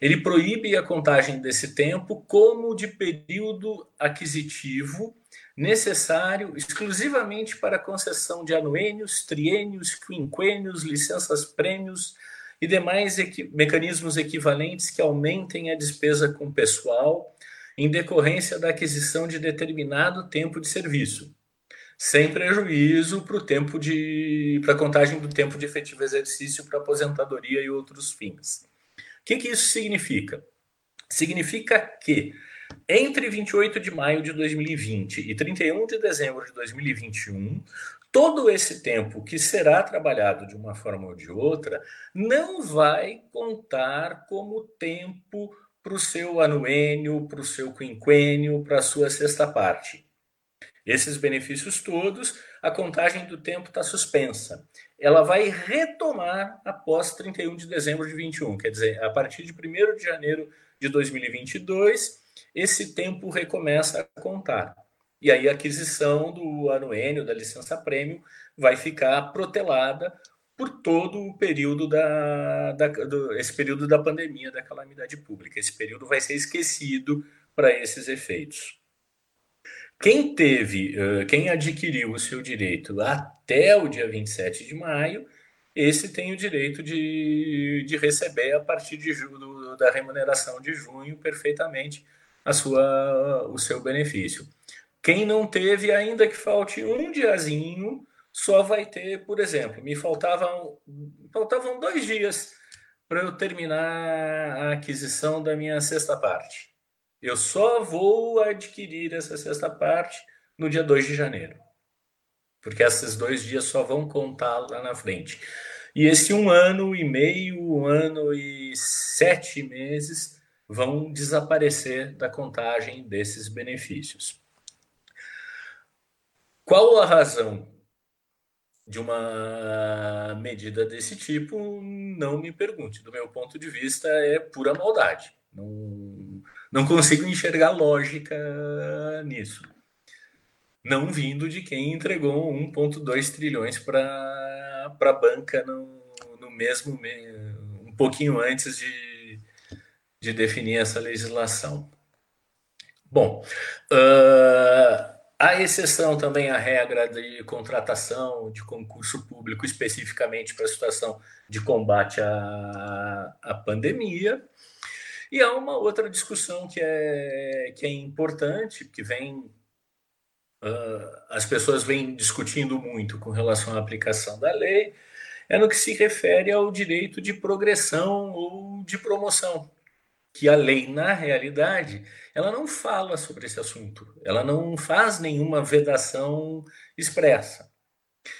ele proíbe a contagem desse tempo como de período aquisitivo necessário exclusivamente para concessão de anuênios, triênios, quinquênios, licenças prêmios e demais equi mecanismos equivalentes que aumentem a despesa com pessoal em decorrência da aquisição de determinado tempo de serviço, sem prejuízo para o tempo de para a contagem do tempo de efetivo exercício para aposentadoria e outros fins. O que, que isso significa? Significa que entre 28 de maio de 2020 e 31 de dezembro de 2021, todo esse tempo que será trabalhado de uma forma ou de outra não vai contar como tempo para o seu anuênio, para o seu quinquênio, para a sua sexta parte. Esses benefícios todos, a contagem do tempo está suspensa. Ela vai retomar após 31 de dezembro de 21, quer dizer, a partir de 1 de janeiro de 2022, esse tempo recomeça a contar. E aí a aquisição do anuênio, da licença prêmio, vai ficar protelada por todo o período da, da do, esse período da pandemia, da calamidade pública. Esse período vai ser esquecido para esses efeitos. Quem teve, quem adquiriu o seu direito até o dia 27 de maio, esse tem o direito de, de receber a partir de, do, da remuneração de junho perfeitamente a sua, o seu benefício. Quem não teve, ainda que falte um diazinho, só vai ter, por exemplo, me faltavam, faltavam dois dias para eu terminar a aquisição da minha sexta parte. Eu só vou adquirir essa sexta parte no dia 2 de janeiro. Porque esses dois dias só vão contar lá na frente. E esse um ano e meio, um ano e sete meses vão desaparecer da contagem desses benefícios. Qual a razão de uma medida desse tipo? Não me pergunte. Do meu ponto de vista, é pura maldade. Não, não consigo enxergar lógica nisso. Não vindo de quem entregou 1,2 trilhões para a banca no, no mesmo um pouquinho antes de, de definir essa legislação. Bom, uh, a exceção também à regra de contratação de concurso público, especificamente para a situação de combate à, à pandemia. E há uma outra discussão que é, que é importante, que vem. Uh, as pessoas vêm discutindo muito com relação à aplicação da lei, é no que se refere ao direito de progressão ou de promoção que a lei, na realidade, ela não fala sobre esse assunto, ela não faz nenhuma vedação expressa.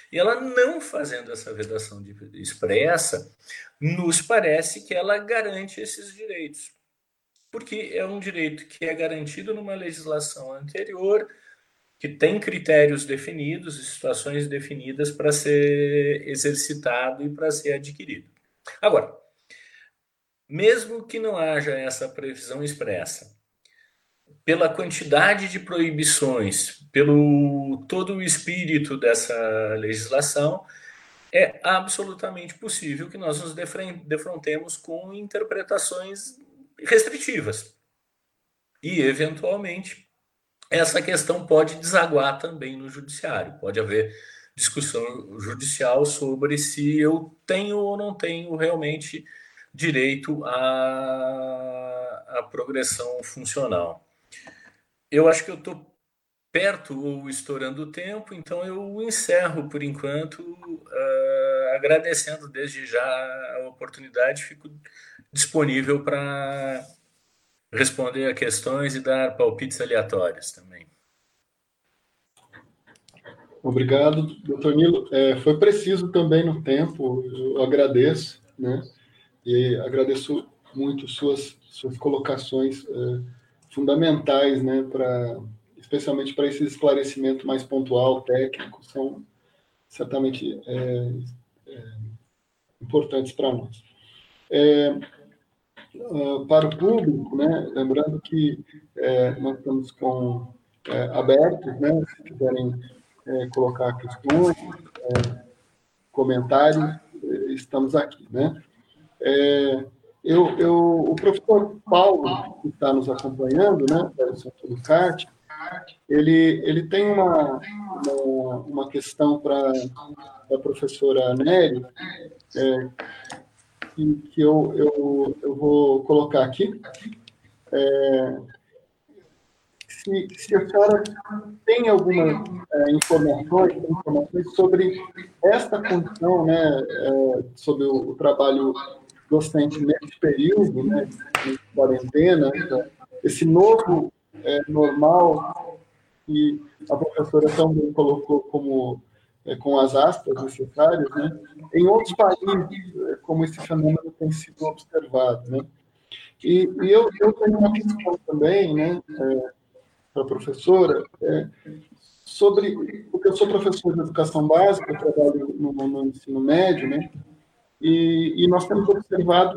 E ela não fazendo essa vedação expressa, nos parece que ela garante esses direitos. Porque é um direito que é garantido numa legislação anterior, que tem critérios definidos situações definidas para ser exercitado e para ser adquirido. Agora, mesmo que não haja essa previsão expressa, pela quantidade de proibições, pelo todo o espírito dessa legislação, é absolutamente possível que nós nos defrontemos com interpretações restritivas. E, eventualmente, essa questão pode desaguar também no judiciário. Pode haver discussão judicial sobre se eu tenho ou não tenho realmente direito à, à progressão funcional. Eu acho que eu estou perto ou estourando o tempo, então eu encerro por enquanto, uh, agradecendo desde já a oportunidade, fico disponível para responder a questões e dar palpites aleatórios também. Obrigado, doutor Nilo. É, foi preciso também no tempo, eu agradeço, né? e agradeço muito suas, suas colocações é, fundamentais, né, para especialmente para esse esclarecimento mais pontual, técnico, são certamente é, é, importantes para nós. Uh, para o público, né, lembrando que é, nós estamos com é, abertos, né, se quiserem é, colocar questões, comentários, estamos aqui, né. Eu, eu, o professor Paulo, que está nos acompanhando, né, do ele, ele tem uma, uma, uma questão para a professora Nery, é, que, que eu, eu, eu vou colocar aqui. É, se, se a senhora tem algumas é, informações, informações sobre esta condição, né, é, sobre o, o, trabalho docente nesse período, né, de quarentena, então, esse novo é, normal que a professora também colocou como é, com as aspas necessárias, né? Em outros países, é, como esse fenômeno tem sido observado, né? E, e eu, eu tenho uma questão também, né, é, para a professora, é, sobre, porque eu sou professor de educação básica, trabalho no, no ensino médio, né, e, e nós temos observado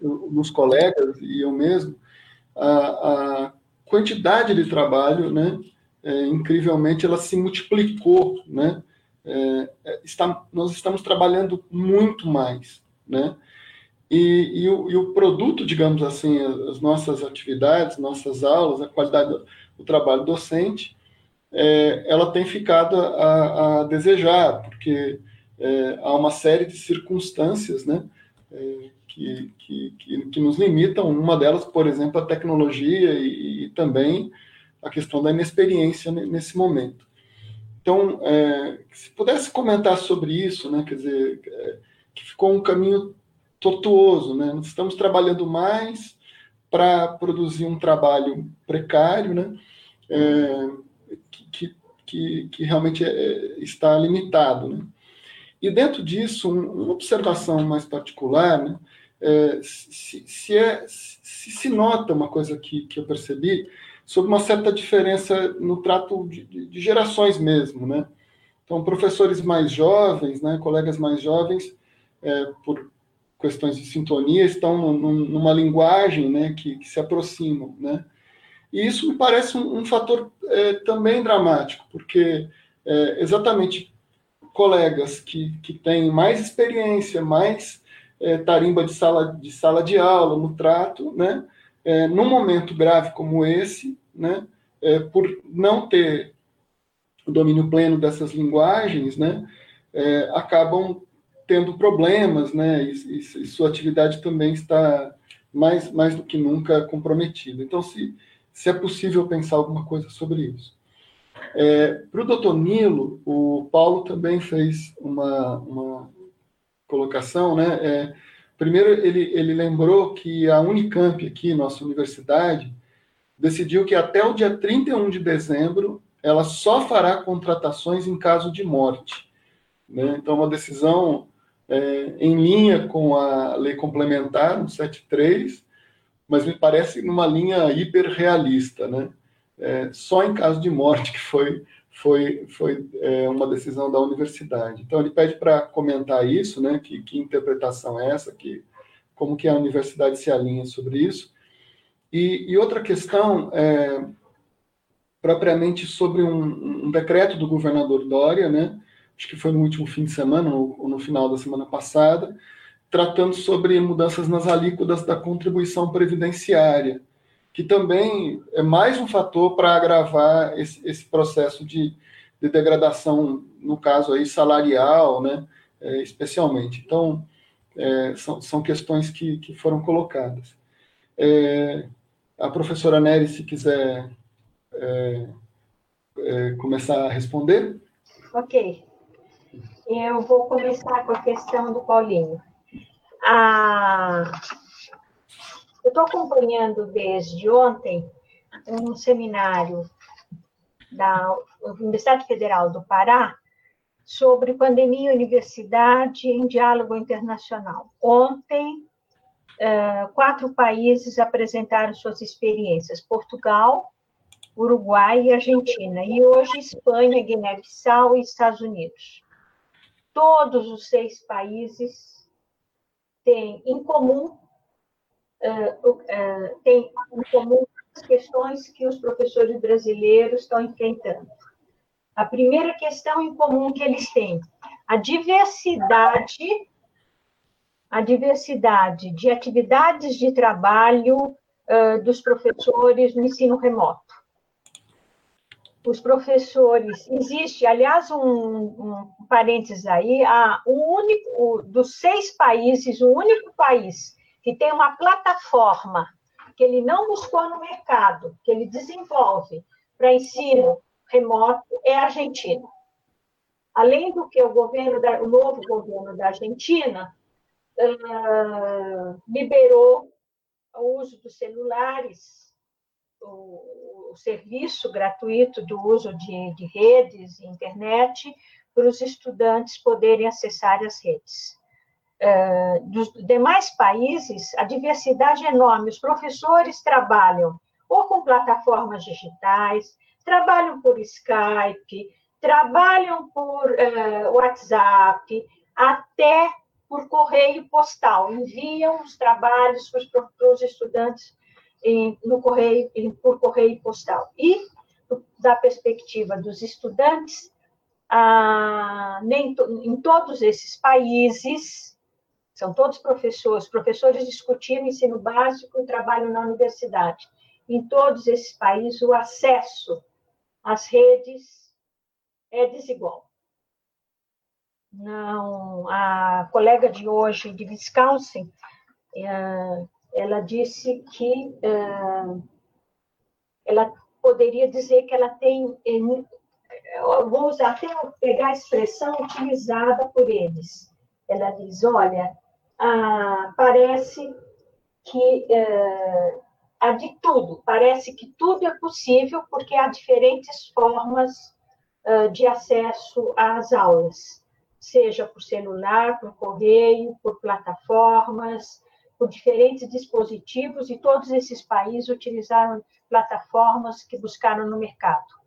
nos colegas e eu mesmo, a, a quantidade de trabalho, né, é, incrivelmente, ela se multiplicou, né, é, é está, nós estamos trabalhando muito mais, né, e, e, o, e, o, produto, digamos assim, as nossas atividades, nossas aulas, a qualidade do, trabalho docente, é, ela tem ficado a, a desejar, porque é, há uma série de circunstâncias, né, é, que, que, que, que, nos limitam. Uma delas, por exemplo, a tecnologia e, e também a questão da inexperiência nesse momento. Então, é, se pudesse comentar sobre isso, né, quer dizer, é, que ficou um caminho tortuoso, né? Estamos trabalhando mais para produzir um trabalho precário, né? É, que, que, que, realmente é, está limitado, né? E dentro disso, uma observação mais particular, né? É, se, se, é, se, se nota uma coisa que, que eu percebi sobre uma certa diferença no trato de, de, gerações mesmo, né? Então, professores mais jovens, né, colegas mais jovens, é, por questões de sintonia, estão numa linguagem né, que, que, se aproximam, né? E isso me parece um, um fator é, também dramático, porque é, exatamente colegas que, que têm mais experiência, mais é, tarimba de sala, de sala de aula, no trato, né? É, num momento grave como esse, né? É, por não ter o domínio pleno dessas linguagens, né? É, acabam tendo problemas, né? E, e, e, sua atividade também está mais, mais do que nunca comprometida. Então, se, se é possível pensar alguma coisa sobre isso. É, Para o doutor Nilo, o Paulo também fez uma, uma colocação, né? É, primeiro, ele, ele lembrou que a Unicamp, aqui, nossa universidade, decidiu que até o dia 31 de dezembro ela só fará contratações em caso de morte. Né? Então, uma decisão é, em linha com a lei complementar, 173, mas me parece numa linha hiperrealista, né? é, só em caso de morte que foi foi foi é, uma decisão da universidade. Então ele pede para comentar isso, né? Que, que interpretação é essa? Que como que a universidade se alinha sobre isso? E, e outra questão é propriamente sobre um, um, decreto do governador Dória, né? Acho que foi no último fim de semana ou no final da semana passada, tratando sobre mudanças nas alíquotas da contribuição previdenciária que também é mais um fator para agravar esse, esse processo de, de, degradação, no caso aí salarial, né, é, especialmente. Então, é, são, são questões que, que foram colocadas. É, a professora Nery, se quiser é, é, começar a responder. Ok. Eu vou começar com a questão do Paulinho. A eu estou acompanhando desde ontem um seminário da Universidade Federal do Pará sobre pandemia e universidade em diálogo internacional. Ontem, quatro países apresentaram suas experiências: Portugal, Uruguai e Argentina. E hoje, Espanha, Guiné-Bissau e Estados Unidos. Todos os seis países têm em comum uh, uh, têm em comum as questões que os professores brasileiros estão enfrentando. A primeira questão em comum que eles têm, a diversidade, a diversidade de atividades de trabalho uh, dos professores no ensino remoto. Os professores, existe, aliás, um, um parênteses aí, a, o único, dos seis países, o único país que tem uma plataforma que ele não buscou no mercado, que ele desenvolve para ensino remoto, é a Argentina. Além do que o governo, da, o novo governo da Argentina uh, liberou o uso dos celulares, o, o, serviço gratuito do uso de, de redes, internet, para os estudantes poderem acessar as redes. Eh, dos demais países, a diversidade é enorme. Os professores trabalham ou com plataformas digitais, trabalham por Skype, trabalham por uh, WhatsApp, até por correio postal. Enviam os trabalhos para os estudantes em, no correio, em, por correio postal. E, da perspectiva dos estudantes, ah, nem to, em todos esses países, são todos professores, professores discutindo ensino básico e trabalho na universidade. Em todos esses países, o acesso às redes é desigual. Não, a colega de hoje de Wisconsin, é, ela disse que é, ela poderia dizer que ela tem, vou usar até pegar a expressão utilizada por eles. Ela diz, olha, ah, parece que é, há de tudo, parece que tudo é possível, porque há diferentes formas uh, de acesso às aulas, seja por celular, por correio, por plataformas, por diferentes dispositivos, e todos esses países utilizaram plataformas que buscaram no mercado.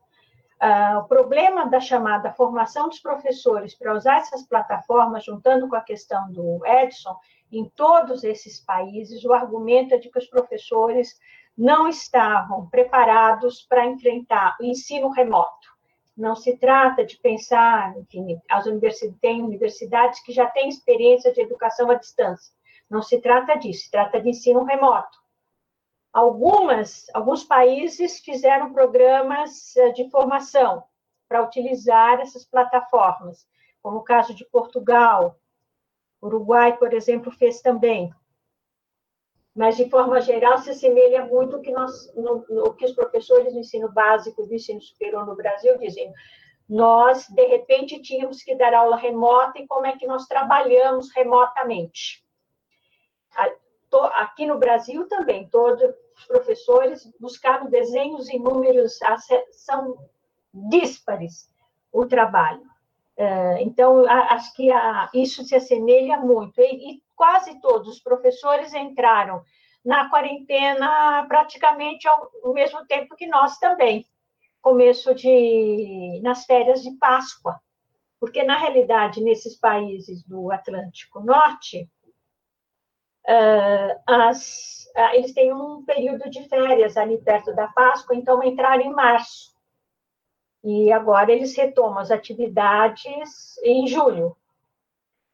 Uh, o problema da chamada formação dos professores para usar essas plataformas, juntando com a questão do Edson, em todos esses países, o argumento é de que os professores não estavam preparados para enfrentar o ensino remoto. Não se trata de pensar, enfim, as universidades, tem universidades que já têm experiência de educação à distância. Não se trata disso, se trata de ensino remoto. Algumas, alguns países fizeram programas eh, de formação para utilizar essas plataformas, como o caso de Portugal, Uruguai, por exemplo, fez também. Mas, de forma geral, se assemelha muito ao que, nós, no, no, que os professores do ensino básico e do ensino superior no Brasil dizem. Nós, de repente, tínhamos que dar aula remota e como é que nós trabalhamos remotamente. Aqui no Brasil também, todos os professores buscaram desenhos e números, são díspares o trabalho. É, então, acho que isso se assemelha muito. E, quase todos os professores entraram na quarentena praticamente ao mesmo tempo que nós também, começo de nas férias de Páscoa, porque na realidade nesses países do Atlântico Norte uh, as, uh, eles têm um período de férias ali perto da Páscoa, então entraram em março. E agora eles retomam as atividades em julho,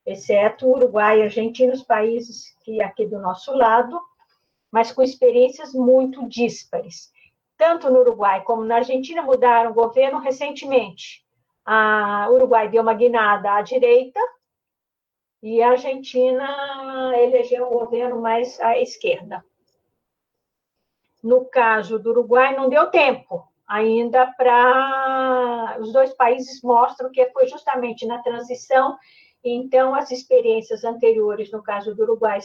exceto Uruguai e Argentina, os países que aqui do nosso lado, mas com experiências muito díspares. Tanto no Uruguai como na Argentina mudaram o governo recentemente. A Uruguai deu uma guinada à direita, e a Argentina elegeu um governo mais à esquerda. No caso do Uruguai, não deu tempo ainda para. Os dois países mostram que foi justamente na transição, então as experiências anteriores, no caso do Uruguai,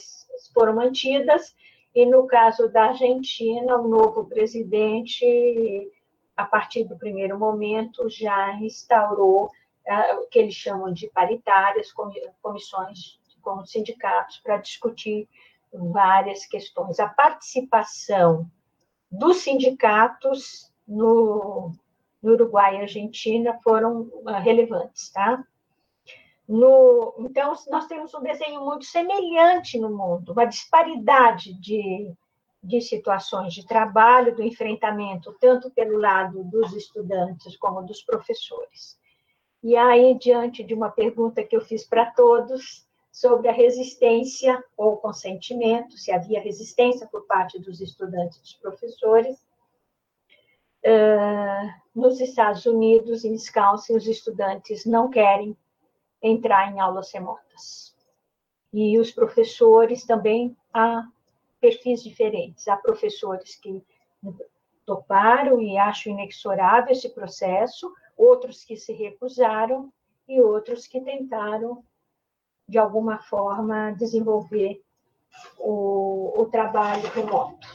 foram mantidas, e no caso da Argentina, o novo presidente, a partir do primeiro momento, já instaurou que eles chamam de paritárias, comissões com sindicatos para discutir várias questões. A participação dos sindicatos no, no Uruguai e Argentina foram uh, relevantes, tá? No, então, nós temos um desenho muito semelhante no mundo, uma disparidade de, de situações de trabalho, do enfrentamento, tanto pelo lado dos estudantes como dos professores. E aí, diante de uma pergunta que eu fiz para todos sobre a resistência ou consentimento, se havia resistência por parte dos estudantes e dos professores, uh, nos Estados Unidos, em Wisconsin, os estudantes não querem entrar em aulas remotas. E os professores também há perfis diferentes. Há professores que toparam e acham inexorável esse processo, outros que se recusaram e outros que tentaram, de alguma forma, desenvolver o, o trabalho remoto.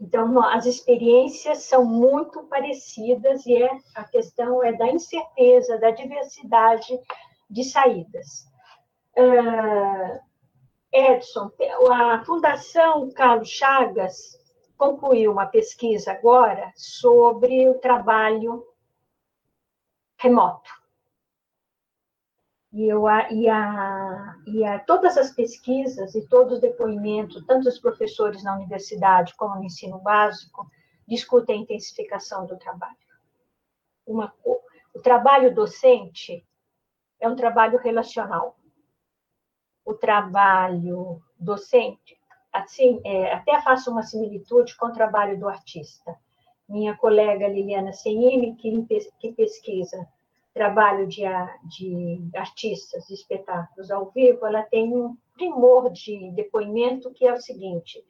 Então, as experiências são muito parecidas e é, a questão é da incerteza, da diversidade de saídas. Uh, Edson, a Fundação Carlos Chagas concluiu uma pesquisa agora sobre o trabalho remoto. E, eu, e, a, e a, todas as pesquisas e todos os depoimentos, tanto os professores na universidade como no ensino básico, discutem a intensificação do trabalho. Uma, o trabalho docente é um trabalho relacional. O trabalho docente, assim, é, até faço uma similitude com o trabalho do artista. Minha colega Liliana Senini, que, que pesquisa trabalho de, de artistas, de espetáculos ao vivo, ela tem um primor de depoimento que é o seguinte: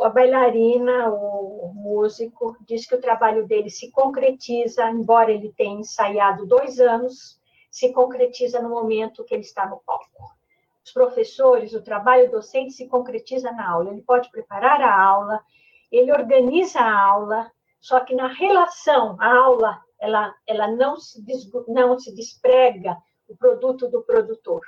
a bailarina, o músico, diz que o trabalho dele se concretiza, embora ele tenha ensaiado dois anos, se concretiza no momento que ele está no palco. Os professores, o trabalho docente se concretiza na aula. Ele pode preparar a aula, ele organiza a aula, só que na relação, a aula ela, ela não, se des, não se desprega o produto do produtor.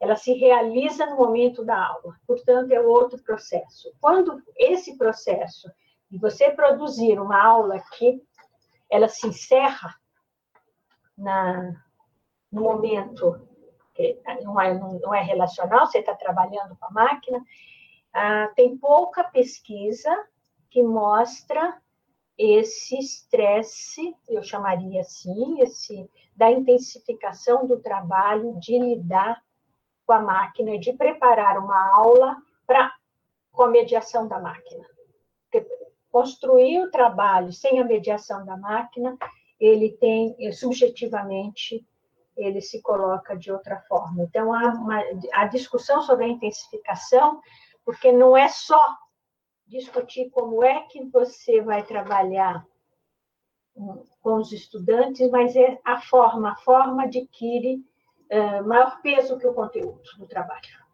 Ela se realiza no momento da aula, portanto, é outro processo. Quando esse processo de você produzir uma aula que ela se encerra na, no momento não é, não é relacional, você está trabalhando com a máquina, ah, tem pouca pesquisa que mostra esse estresse, eu chamaria assim, esse da intensificação do trabalho de lidar com a máquina, de preparar uma aula para com a mediação da máquina. Porque construir o trabalho sem a mediação da máquina, ele tem subjetivamente ele se coloca de outra forma. Então há uma, a discussão sobre a intensificação, porque não é só discutir como é que você vai trabalhar com os estudantes, mas é a forma, a forma adquire uh, maior peso que o conteúdo do trabalho.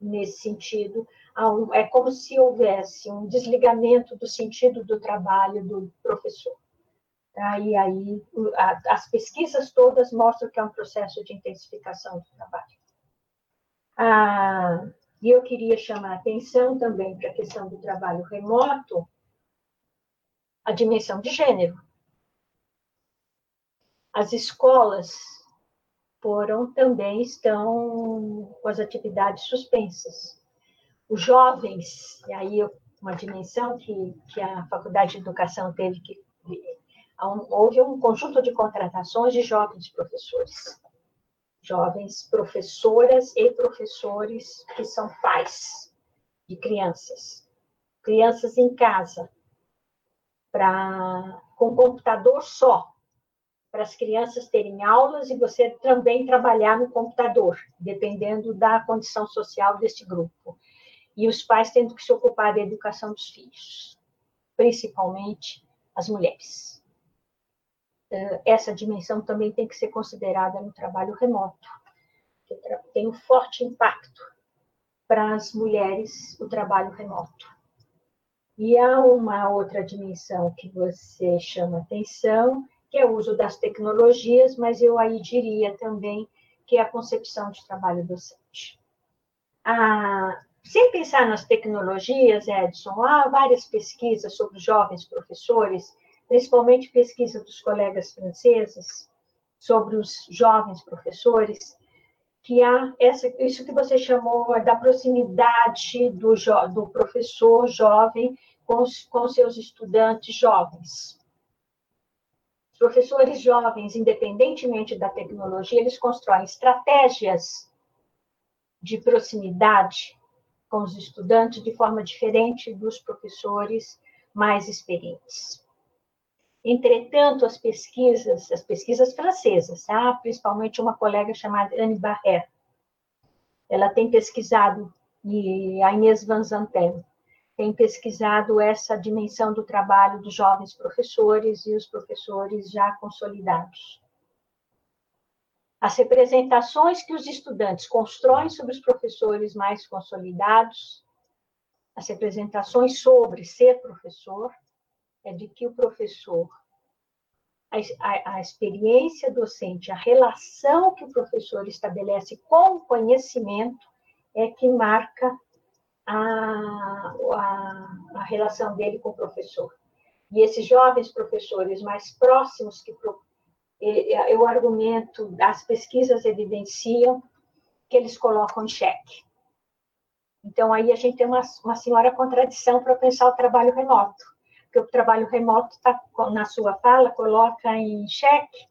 Nesse sentido, um, é como se houvesse um desligamento do sentido do trabalho do professor. Tá? E aí, a, as pesquisas todas mostram que é um processo de intensificação do trabalho. Ah, e eu queria chamar a atenção também para a questão do trabalho remoto, a dimensão de gênero. As escolas foram também estão com as atividades suspensas. Os jovens, e aí uma dimensão que, que a Faculdade de Educação teve que. Houve um conjunto de contratações de jovens professores jovens professoras e professores que são pais de crianças, crianças em casa, para com computador só, para as crianças terem aulas e você também trabalhar no computador, dependendo da condição social deste grupo. E os pais tendo que se ocupar da educação dos filhos, principalmente as mulheres. Eh, essa dimensão também tem que ser considerada no trabalho remoto, que tem um forte impacto para as mulheres o trabalho remoto. E há uma outra dimensão que você chama atenção, que é o uso das tecnologias, mas eu aí diria também que é a concepção de trabalho docente. Ah, sem pensar nas tecnologias, Edson, há várias pesquisas sobre jovens professores principalmente pesquisa dos colegas franceses, sobre os jovens professores, que há essa, isso que você chamou da proximidade do, do professor jovem com, os, com seus estudantes jovens. Os professores jovens, independentemente da tecnologia, eles constroem estratégias de proximidade com os estudantes de forma diferente dos professores mais experientes. Entretanto, as pesquisas, as pesquisas francesas, tá? principalmente uma colega chamada Anne Barrère, ela tem pesquisado, e a Inês Van Zanten, tem pesquisado essa dimensão do trabalho dos jovens professores e os professores já consolidados. As representações que os estudantes constroem sobre os professores mais consolidados, as representações sobre ser professor, é de que o professor, a, a, a, experiência docente, a relação que o professor estabelece com o conhecimento é que marca a, a, a relação dele com o professor. E esses jovens professores mais próximos que eu argumento, as pesquisas evidenciam que eles colocam em xeque. Então, aí a gente tem uma, uma senhora contradição para pensar o trabalho remoto que o trabalho remoto, tá, na sua fala, coloca em xeque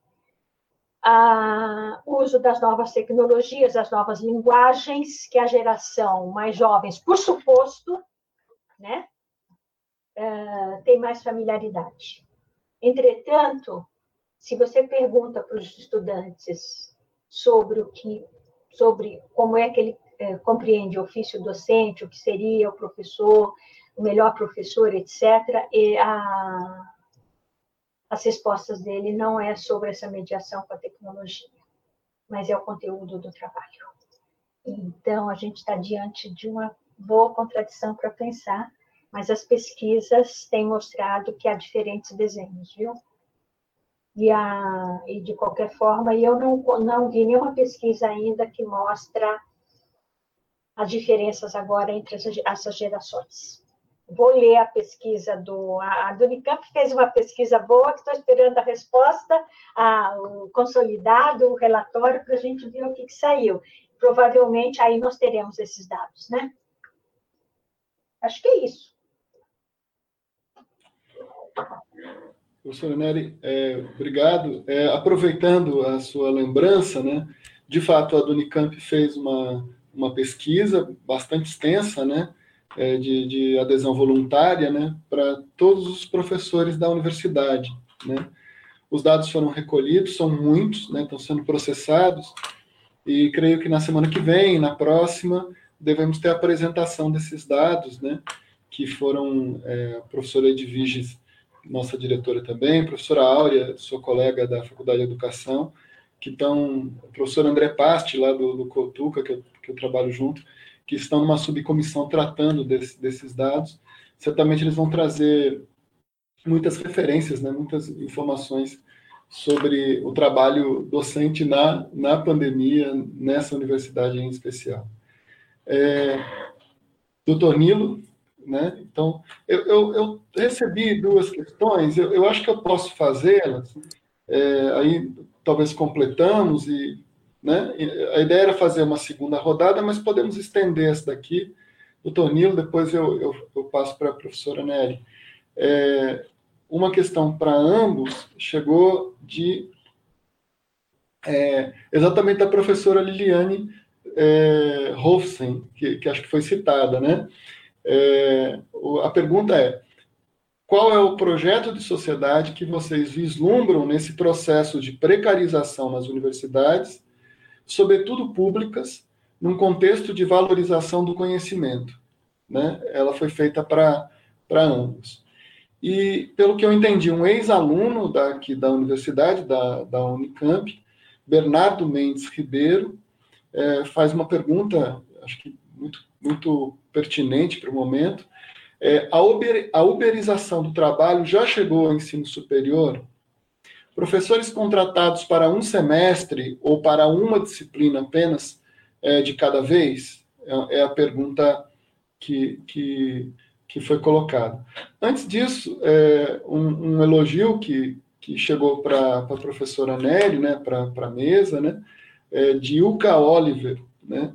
o uso das novas tecnologias, as novas linguagens, que a geração mais jovens, por suposto, né, é, tem mais familiaridade. Entretanto, se você pergunta para os estudantes sobre o que, sobre como é que ele é, compreende o ofício docente, o que seria o professor, o melhor professor, etc. E a, as respostas dele não é sobre essa mediação com a tecnologia, mas é o conteúdo do trabalho. Então, a gente está diante de uma boa contradição para pensar, mas as pesquisas têm mostrado que há diferentes desenhos, viu? E, a, e de qualquer forma, eu não, não vi nenhuma pesquisa ainda que mostra as diferenças agora entre essas gerações vou ler a pesquisa do. A, a Unicamp fez uma pesquisa boa, que estou esperando a resposta, a, o consolidado, o relatório, para a gente ver o que, que saiu. Provavelmente aí nós teremos esses dados, né? Acho que é isso. Professora Nery, é, obrigado. É, aproveitando a sua lembrança, né, de fato, a Unicamp fez uma, uma pesquisa bastante extensa, né, é, de, de, adesão voluntária né, para todos os professores da universidade. Né. Os dados foram recolhidos, são muitos, né, estão sendo processados, e creio que na semana que vem, na próxima, devemos ter a apresentação desses dados, né, que foram é, a professora Edviges, nossa diretora também, a professora Áurea, sua colega da Faculdade de Educação, que estão, o professor André Pasti, lá do, do Cotuca, que eu, que eu trabalho junto, que estão numa subcomissão tratando desse, desses dados. Certamente eles vão trazer muitas referências, né, muitas informações sobre o trabalho docente na, na pandemia, nessa universidade em especial. É, doutor Nilo, né, então, eu, eu, eu, recebi duas questões, eu, eu acho que eu posso fazê-las, é, aí talvez completamos e né? A ideia era fazer uma segunda rodada, mas podemos estender essa daqui. Doutor Nilo, depois eu, eu, eu passo para a professora Nelly. É, uma questão para ambos chegou de é, exatamente da professora Liliane é, Hofsen, que, que, acho que foi citada. Né? É, a pergunta é: qual é o projeto de sociedade que vocês vislumbram nesse processo de precarização nas universidades sobretudo públicas, num contexto de valorização do conhecimento. Né? Ela foi feita para ambos. E, pelo que eu entendi, um ex-aluno daqui da universidade, da, da Unicamp, Bernardo Mendes Ribeiro, é, faz uma pergunta, acho que muito, muito pertinente para o momento. É, a, uber, a uberização do trabalho já chegou ao ensino superior? Professores contratados para um semestre ou para uma disciplina apenas é, de cada vez? É, é a pergunta que, que, que foi colocada. Antes disso, é, um, um, elogio que, que chegou para a professora Nery, né, para a mesa, né, é, de Ilka Oliver, né,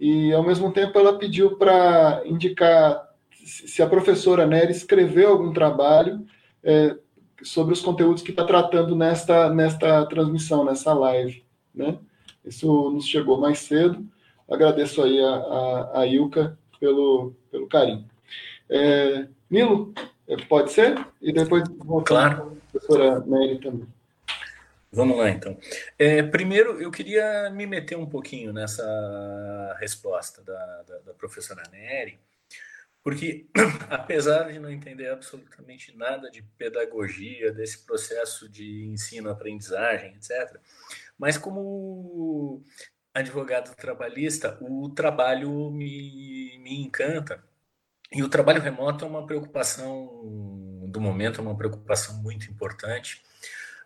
e ao mesmo tempo ela pediu para indicar se a professora Nery escreveu algum trabalho é, sobre os conteúdos que está tratando nesta, nesta transmissão, nessa live, né. Isso nos chegou mais cedo. Agradeço aí a, a, a Ilka pelo, pelo carinho. É, Nilo, é, pode ser? E depois voltar claro. a professora Mary também. Vamos lá, então. É, primeiro, eu queria me meter um pouquinho nessa resposta da, da, da professora Nery, porque, apesar de não entender absolutamente nada de pedagogia, desse processo de ensino-aprendizagem, etc., mas como advogado trabalhista, o trabalho me, me encanta. E o trabalho remoto é uma preocupação do momento, é uma preocupação muito importante,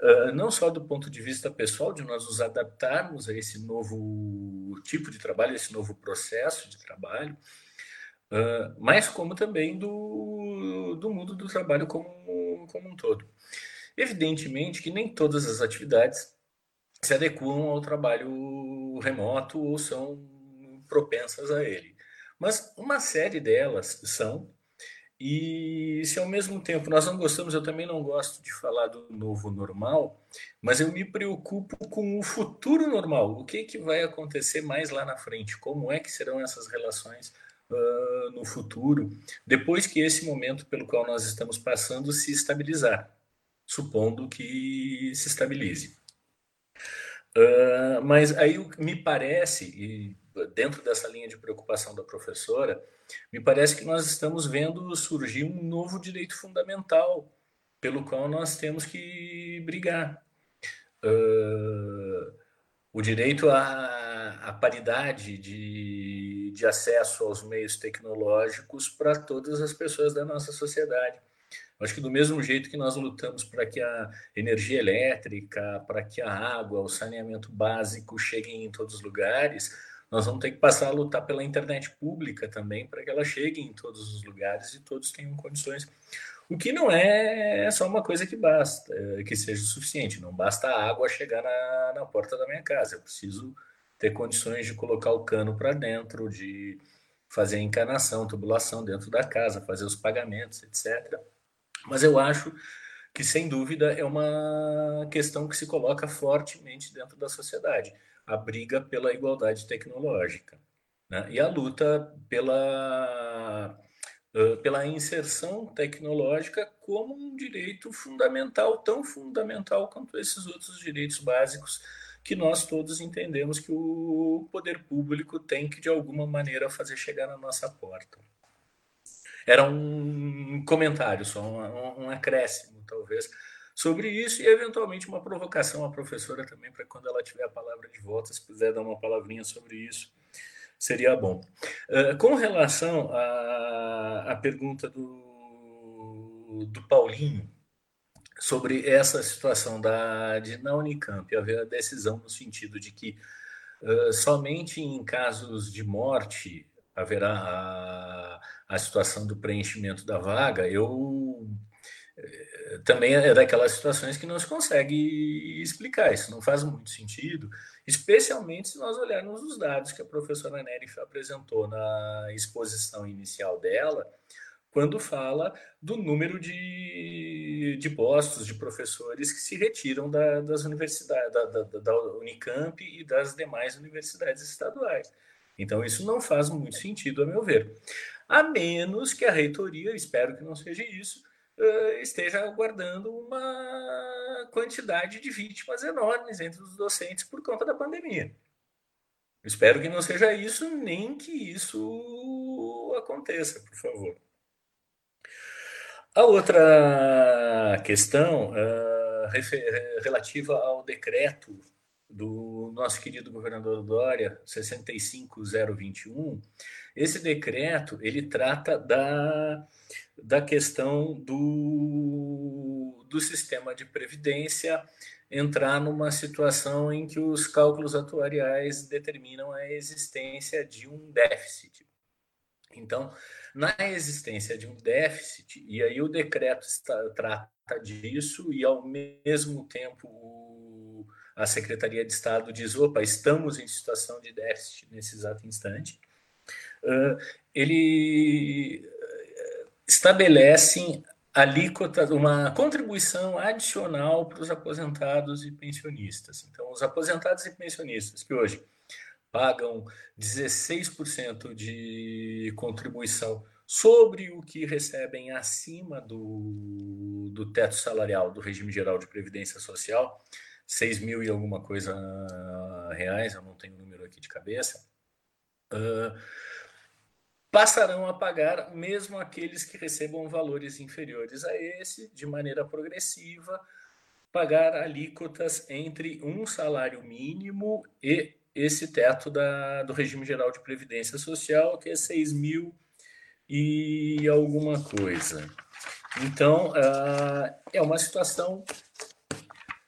uh, não só do ponto de vista pessoal, de nós nos adaptarmos a esse novo tipo de trabalho, esse novo processo de trabalho, uh, mas como também do, do mundo do trabalho como, como um todo. Evidentemente que nem todas as atividades se adequam ao trabalho remoto ou são propensas a ele. Mas uma série delas são, e se ao mesmo tempo nós não gostamos, eu também não gosto de falar do novo normal, mas eu me preocupo com o futuro normal. O que, que vai acontecer mais lá na frente? Como é que serão essas relações uh, no futuro, depois que esse momento pelo qual nós estamos passando se estabilizar, supondo que se estabilize. Uh, mas aí me parece, e dentro dessa linha de preocupação da professora, me parece que nós estamos vendo surgir um novo direito fundamental pelo qual nós temos que brigar. Uh, o direito à, à paridade de, de acesso aos meios tecnológicos para todas as pessoas da nossa sociedade. Acho que do mesmo jeito que nós lutamos para que a energia elétrica, para que a água, o saneamento básico cheguem em todos os lugares, nós vamos ter que passar a lutar pela internet pública também para que ela chegue em todos os lugares e todos tenham condições. O que não é só uma coisa que basta, é, que seja suficiente. Não basta a água chegar na, na porta da minha casa. Eu preciso ter condições de colocar o cano para dentro, de fazer encanação, tubulação dentro da casa, fazer os pagamentos, etc. Mas eu acho que, sem dúvida, é uma questão que se coloca fortemente dentro da sociedade a briga pela igualdade tecnológica né? e a luta pela, pela inserção tecnológica como um direito fundamental, tão fundamental quanto esses outros direitos básicos que nós todos entendemos que o poder público tem que, de alguma maneira, fazer chegar na nossa porta. Era um comentário, só um, um acréscimo, talvez, sobre isso e, eventualmente, uma provocação à professora também, para quando ela tiver a palavra de volta, se quiser dar uma palavrinha sobre isso, seria bom. Uh, com relação à, à pergunta do, do Paulinho, sobre essa situação da, de, na Unicamp haver a decisão no sentido de que uh, somente em casos de morte haverá a, a situação do preenchimento da vaga, eu eh, também é daquelas situações que não se consegue explicar, isso não faz muito sentido, especialmente se nós olharmos os dados que a professora Nery apresentou na exposição inicial dela, quando fala do número de, de postos de professores que se retiram da, das universidades, da, da, da Unicamp e das demais universidades estaduais. Então, isso não faz muito sentido, a meu ver. A menos que a reitoria, espero que não seja isso, esteja aguardando uma quantidade de vítimas enormes entre os docentes por conta da pandemia. Espero que não seja isso, nem que isso aconteça, por favor. A outra questão uh, relativa ao decreto do nosso querido governador Dória, 65021, esse decreto ele trata da, da questão do, do sistema de previdência entrar numa situação em que os cálculos atuariais determinam a existência de um déficit. Então, na existência de um déficit, e aí o decreto está, trata disso e, ao mesmo tempo, a Secretaria de Estado diz: opa, estamos em situação de déficit nesse exato instante. Uh, ele estabelece alíquota, uma contribuição adicional para os aposentados e pensionistas. Então, os aposentados e pensionistas que hoje pagam 16% de contribuição sobre o que recebem acima do, do teto salarial do regime geral de previdência social, 6 mil e alguma coisa reais, eu não tenho o número aqui de cabeça, uh, passarão a pagar mesmo aqueles que recebam valores inferiores a esse, de maneira progressiva, pagar alíquotas entre um salário mínimo e esse teto da, do regime geral de previdência social, que é 6 mil e alguma coisa. Então, uh, é uma situação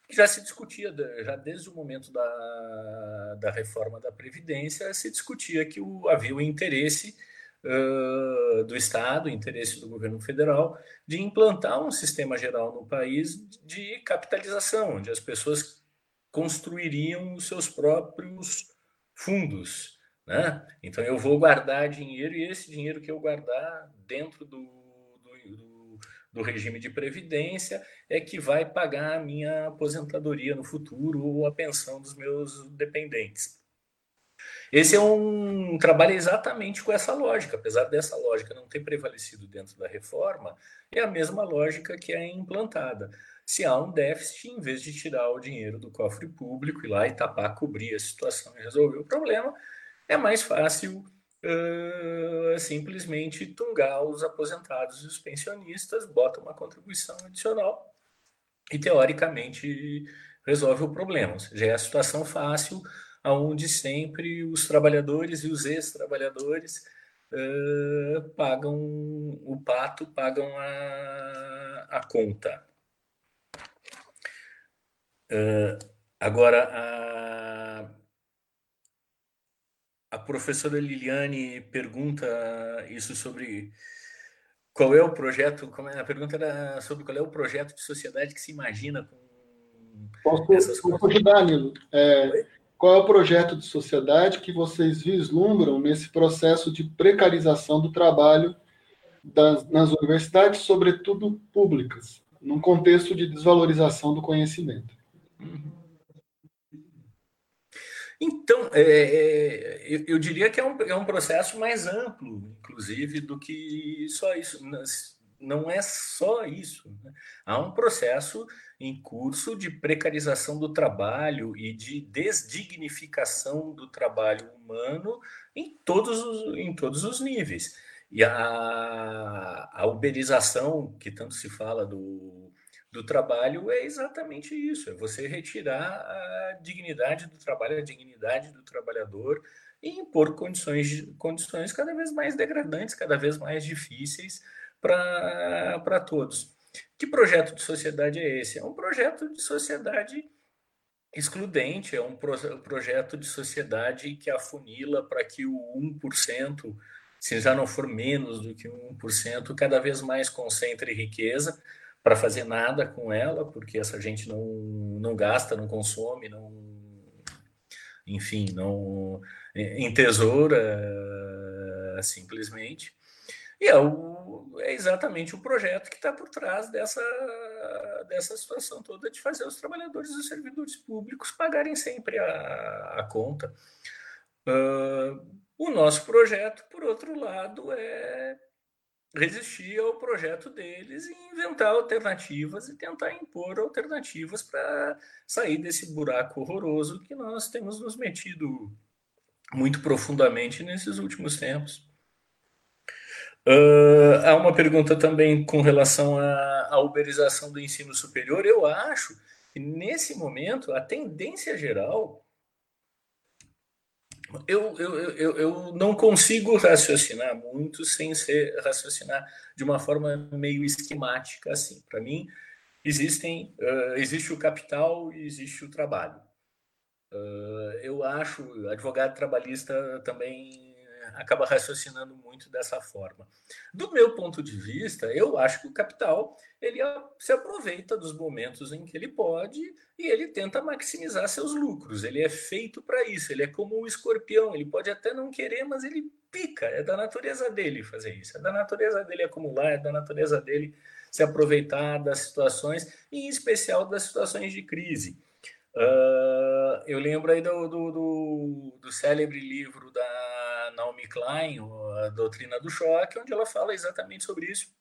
que já se discutia, já desde o momento da, da reforma da Previdência, se discutia que o, havia o interesse uh, do Estado, o interesse do governo federal, de implantar um sistema geral no país de capitalização, onde as pessoas construiriam os seus próprios fundos né? Então eu vou guardar dinheiro e esse dinheiro que eu guardar dentro do, do, do, regime de previdência é que vai pagar a minha aposentadoria no futuro ou a pensão dos meus dependentes. Esse é um trabalho exatamente com essa lógica, apesar dessa lógica não ter prevalecido dentro da reforma, é a mesma lógica que é implantada. Se há um déficit, em vez de tirar o dinheiro do cofre público e lá e tapar, cobrir a situação e resolver o problema, é mais fácil uh, simplesmente tungar os aposentados e os pensionistas, bota uma contribuição adicional e, teoricamente, resolve o problema. Ou seja, é a situação fácil onde sempre os trabalhadores e os ex-trabalhadores uh, pagam o pato, pagam a, a conta. Uh, agora, a, a professora Liliane pergunta isso sobre qual é o projeto, como é, a pergunta era sobre qual é o projeto de sociedade que se imagina com Posso, posso ajudar, Nilo? É, qual é o projeto de sociedade que vocês vislumbram nesse processo de precarização do trabalho das, nas universidades, sobretudo públicas, num contexto de desvalorização do conhecimento? Então, é, é, eu, eu, diria que é um, é um processo mais amplo, inclusive, do que só isso. Não é só isso. Né? Há um processo em curso de precarização do trabalho e de desdignificação do trabalho humano em todos os, em todos os níveis. E a, a uberização, que tanto se fala do do trabalho é exatamente isso: é você retirar a dignidade do trabalho, a dignidade do trabalhador e impor condições, condições cada vez mais degradantes, cada vez mais difíceis para todos. Que projeto de sociedade é esse? É um projeto de sociedade excludente, é um pro, projeto de sociedade que afunila para que o 1%, se já não for menos do que 1%, cada vez mais concentre riqueza para fazer nada com ela, porque essa gente não, não gasta, não consome, não, enfim, não entesoura simplesmente. E é, o, é exatamente o projeto que está por trás dessa, dessa situação toda de fazer os trabalhadores e os servidores públicos pagarem sempre a, a conta. Uh, o nosso projeto, por outro lado, é resistir ao projeto deles e inventar alternativas e tentar impor alternativas para sair desse buraco horroroso que nós temos nos metido muito profundamente nesses últimos tempos. Uh, há uma pergunta também com relação à, à uberização do ensino superior. Eu acho que nesse momento a tendência geral eu, eu, eu, eu não consigo raciocinar muito sem ser raciocinar de uma forma meio esquemática assim. Para mim, existem uh, existe o capital e existe o trabalho. Uh, eu acho, advogado trabalhista também acaba raciocinando muito dessa forma. Do meu ponto de vista, eu acho que o capital ele se aproveita dos momentos em que ele pode e ele tenta maximizar seus lucros. Ele é feito para isso. Ele é como o escorpião. Ele pode até não querer, mas ele pica. É da natureza dele fazer isso. É da natureza dele acumular. É da natureza dele se aproveitar das situações, em especial das situações de crise. Uh, eu lembro aí do, do, do, do, célebre livro da Naomi Klein, A Doutrina do Choque, onde ela fala exatamente sobre isso,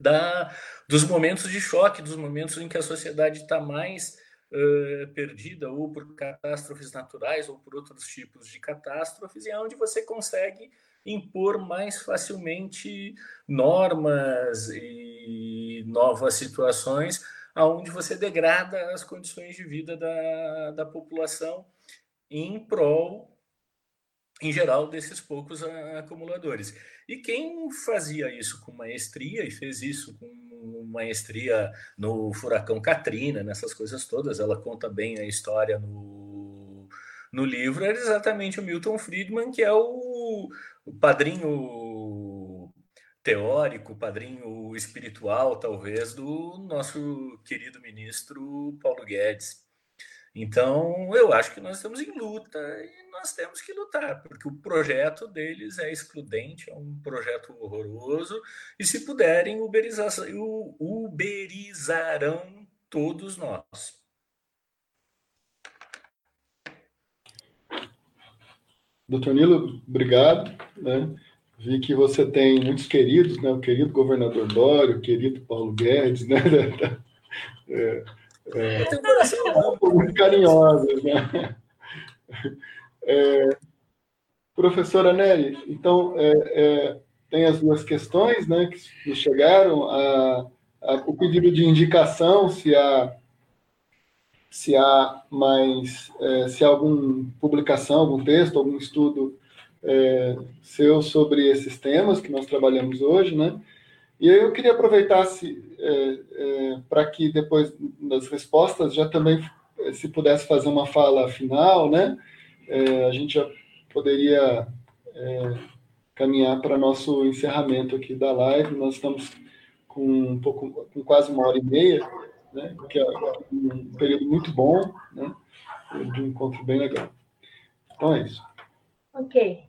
da, dos momentos de choque, dos momentos em que a sociedade está mais uh, perdida, ou por catástrofes naturais, ou por outros tipos de catástrofes, e é onde você consegue impor mais facilmente normas e novas situações aonde você degrada as condições de vida da, da população em prol, em geral, desses poucos acumuladores. E quem fazia isso com maestria, e fez isso com maestria no furacão Katrina, nessas coisas todas, ela conta bem a história no, no livro, era exatamente o Milton Friedman, que é o, o padrinho teórico, padrinho espiritual, talvez, do nosso querido ministro Paulo Guedes. Então, eu acho que nós estamos em luta e nós temos que lutar, porque o projeto deles é excludente, é um projeto horroroso, e se puderem, uberizarão todos nós. Doutor Nilo, obrigado. Né? Vi que você tem muitos queridos, né? O querido governador Dório, o querido Paulo Guedes, né? É, é, muito carinhosos, né? É, professora Nery, então, é, é, tem as duas questões, né, que chegaram, a, a, o pedido de indicação, se há, se há mais, é, se há alguma publicação, algum texto, algum estudo é, seu sobre esses temas que nós trabalhamos hoje, né? E aí eu queria aproveitar se, é, é, para que depois das respostas já também se pudesse fazer uma fala final, né? É, a gente já poderia é, caminhar para nosso encerramento aqui da live. Nós estamos com um pouco, com quase uma hora e meia, né? Que é um período muito bom, né? De um encontro bem legal. Então é isso. Ok.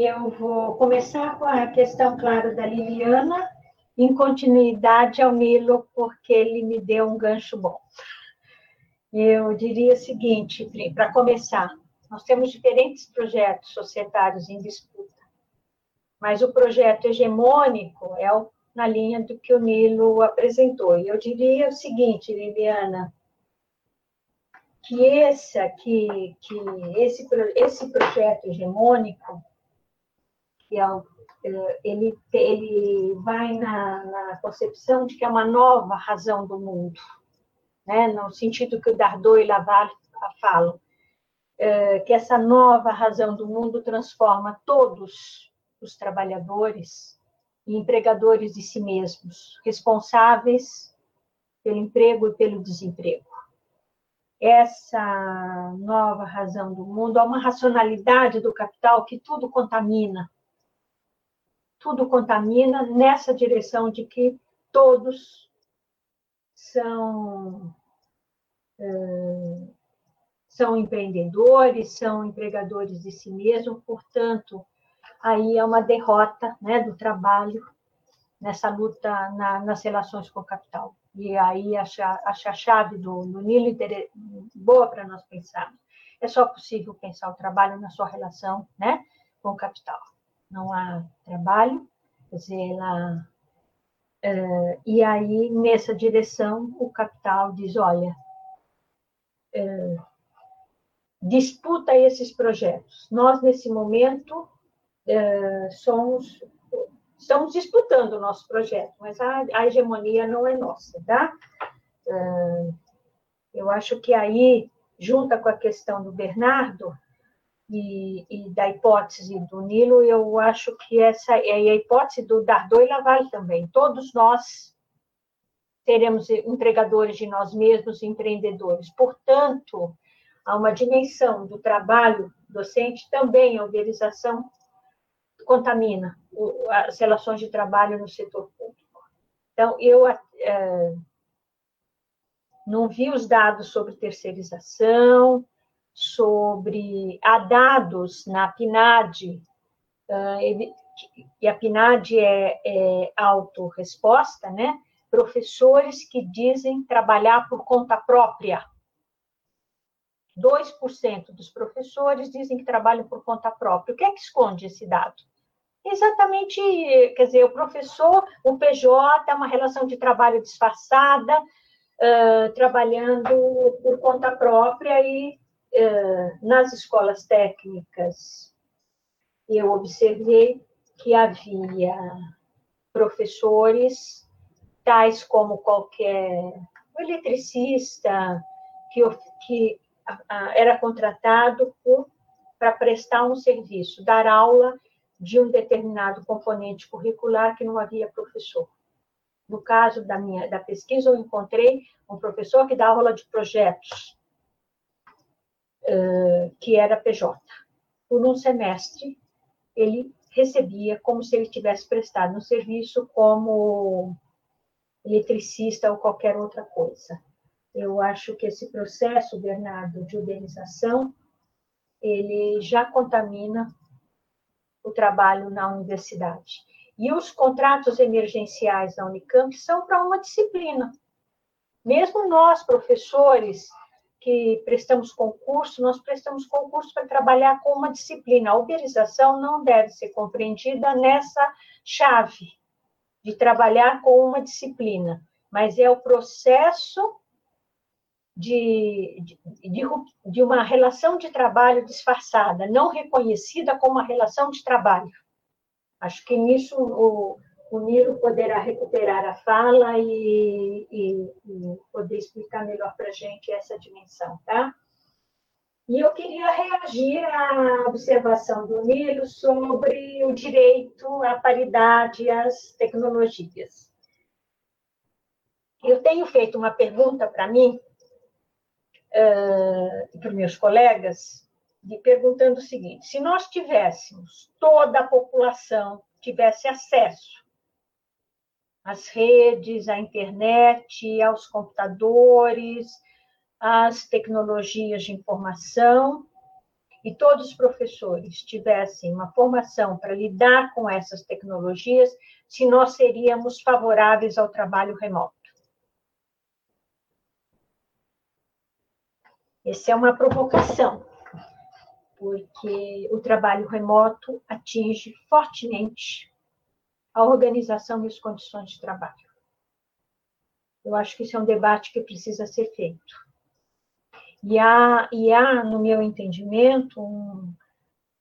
Eu vou começar com a questão, claro, da Liliana, em continuidade ao Nilo, porque ele me deu um gancho bom. Eu diria o seguinte, para começar, nós temos diferentes projetos societários em disputa, mas o projeto hegemônico é o, na linha do que o Nilo apresentou. E eu diria o seguinte, Liliana, que esse, que, que esse, esse projeto hegemônico é, é, ele, ele vai na, na, concepção de que é uma nova razão do mundo, né? no sentido que o Dardot e Laval falam, é, que essa nova razão do mundo transforma todos os trabalhadores em empregadores de si mesmos, responsáveis pelo emprego e pelo desemprego. Essa nova razão do mundo é uma racionalidade do capital que tudo contamina, tudo contamina nessa direção de que todos são é, são empreendedores, são empregadores de si mesmo, portanto, aí é uma derrota né, do trabalho nessa luta na, nas relações com o capital. E aí acho a chave do, do Nilo boa para nós pensarmos. É só possível pensar o trabalho na sua relação né, com o capital não há trabalho, quer dizer, ela, uh, e aí, nessa direção, o capital diz, olha, uh, disputa esses projetos. Nós, nesse momento, uh, somos, estamos disputando o nosso projeto, mas a, a hegemonia não é nossa, tá? eu acho que aí, junta com a questão do Bernardo, e, e, da hipótese do Nilo, eu acho que essa é a hipótese do Dardot e Laval também. Todos nós seremos empregadores de nós mesmos, empreendedores. Portanto, há uma dimensão do trabalho docente, também a uberização contamina as relações de trabalho no setor público. Então, eu é, não vi os dados sobre terceirização, sobre há dados na PNAD, ele, e a PNAD é, é autorresposta, né? Professores que dizem trabalhar por conta própria. 2% dos professores dizem que trabalham por conta própria. O que é que esconde esse dado? Exatamente, quer dizer, o professor, o PJ, é uma relação de trabalho disfarçada, uh, trabalhando por conta própria e nas escolas técnicas eu observei que havia professores, tais como qualquer eletricista, que, que era contratado para prestar um serviço, dar aula de um determinado componente curricular que não havia professor. No caso da minha da pesquisa, eu encontrei um professor que dá aula de projetos, que era PJ. Por um semestre, ele recebia como se ele tivesse prestado um serviço como eletricista ou qualquer outra coisa. Eu acho que esse processo, Bernardo, de uberização, ele já contamina o trabalho na universidade. E os contratos emergenciais da Unicamp são para uma disciplina. Mesmo nós, professores, que prestamos concurso, nós prestamos concurso para trabalhar com uma disciplina. A uberização não deve ser compreendida nessa chave de trabalhar com uma disciplina, mas é o processo de, de, de, uma relação de trabalho disfarçada, não reconhecida como uma relação de trabalho. Acho que nisso o, o Nilo poderá recuperar a fala e, e, e poder explicar melhor para a gente essa dimensão, tá? E eu queria reagir à observação do Nilo sobre o direito à paridade às tecnologias. Eu tenho feito uma pergunta para mim, uh, para meus colegas, perguntando o seguinte: se nós tivéssemos, toda a população tivesse acesso às redes, à internet, aos computadores, às tecnologias de informação, e todos os professores tivessem uma formação para lidar com essas tecnologias, se nós seríamos favoráveis ao trabalho remoto. Essa é uma provocação, porque o trabalho remoto atinge fortemente a organização e as condições de trabalho. Eu acho que isso é um debate que precisa ser feito. E há, e há no meu entendimento, um,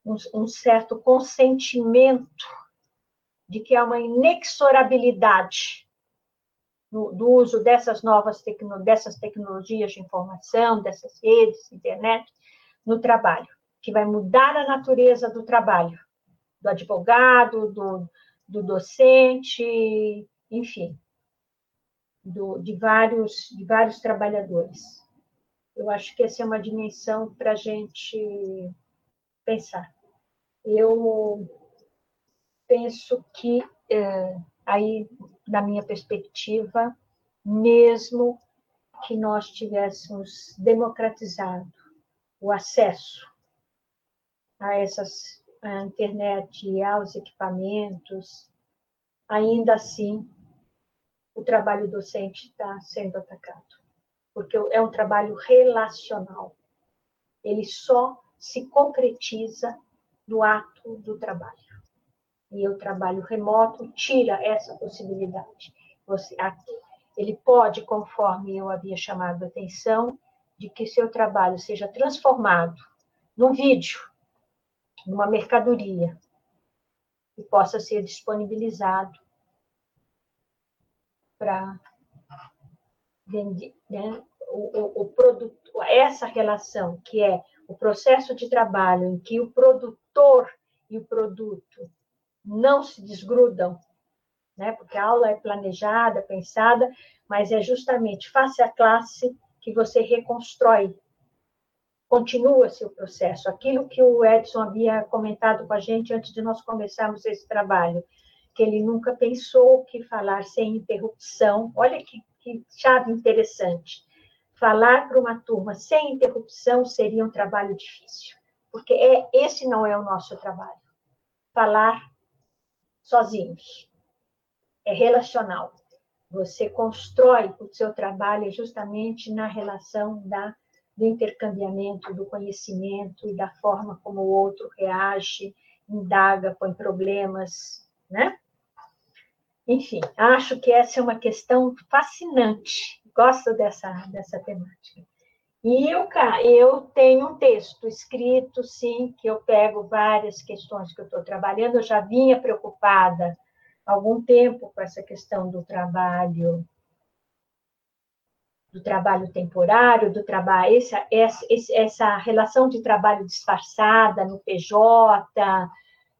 um, um certo consentimento de que há uma inexorabilidade do, do uso dessas novas tecno, dessas tecnologias de informação, dessas redes, internet, no trabalho, que vai mudar a natureza do trabalho, do advogado, do, do docente, enfim, do, de, vários, de vários trabalhadores. Eu acho que essa é uma dimensão para a gente pensar. Eu penso que é, aí, na minha perspectiva, mesmo que nós tivéssemos democratizado o acesso a essas a internet e aos equipamentos, ainda assim o trabalho docente está sendo atacado, porque é um trabalho relacional. Ele só se concretiza no ato do trabalho e o trabalho remoto tira essa possibilidade. Você, ele pode, conforme eu havia chamado a atenção, de que seu trabalho seja transformado num vídeo, numa mercadoria, e possa ser disponibilizado para né, o, o, o produto, essa relação que é o processo de trabalho em que o produtor e o produto não se desgrudam, né? porque a aula é planejada, pensada, mas é justamente face à classe que você reconstrói continua-se o processo. Aquilo que o Edson havia comentado com a gente antes de nós começarmos esse trabalho, que ele nunca pensou que falar sem interrupção, olha que, que chave interessante. Falar para uma turma sem interrupção seria um trabalho difícil, porque é, esse não é o nosso trabalho. Falar sozinhos. É relacional. Você constrói o seu trabalho justamente na relação da, do intercambiamento do conhecimento e da forma como o outro reage, indaga, põe problemas, né? Enfim, acho que essa é uma questão fascinante. Gosto dessa, dessa temática. E eu, eu tenho um texto escrito, sim, que eu pego várias questões que eu estou trabalhando. Eu já vinha preocupada há algum tempo com essa questão do trabalho do trabalho temporário, do trabalho, essa, essa, essa relação de trabalho disfarçada no PJ,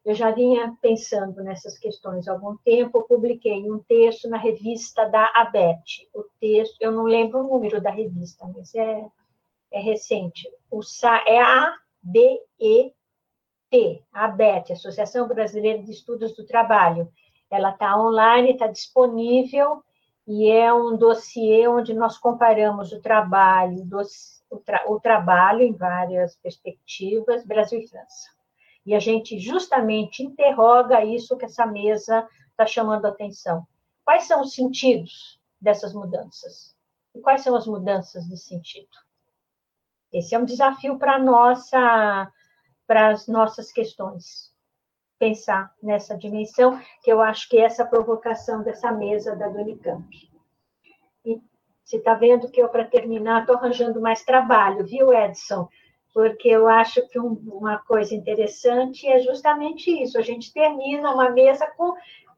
eu já vinha pensando nessas questões há algum tempo, publiquei um texto na revista da ABET. O texto, eu não lembro o número da revista, mas é é recente. O SA, é a ABET, ABET, Associação Brasileira de Estudos do Trabalho. Ela está online, está disponível e é um dossiê onde nós comparamos o trabalho, o, tra, o trabalho em várias perspectivas, Brasil e França. E a gente justamente interroga isso que essa mesa está chamando a atenção. Quais são os sentidos dessas mudanças? E quais são as mudanças de sentido? Esse é um desafio para nossa para as nossas questões. Pensar nessa dimensão, que eu acho que é essa provocação dessa mesa da do. E você está vendo que eu, para terminar, estou arranjando mais trabalho, viu, Edson? Porque eu acho que um, uma coisa interessante é justamente isso: a gente termina uma mesa com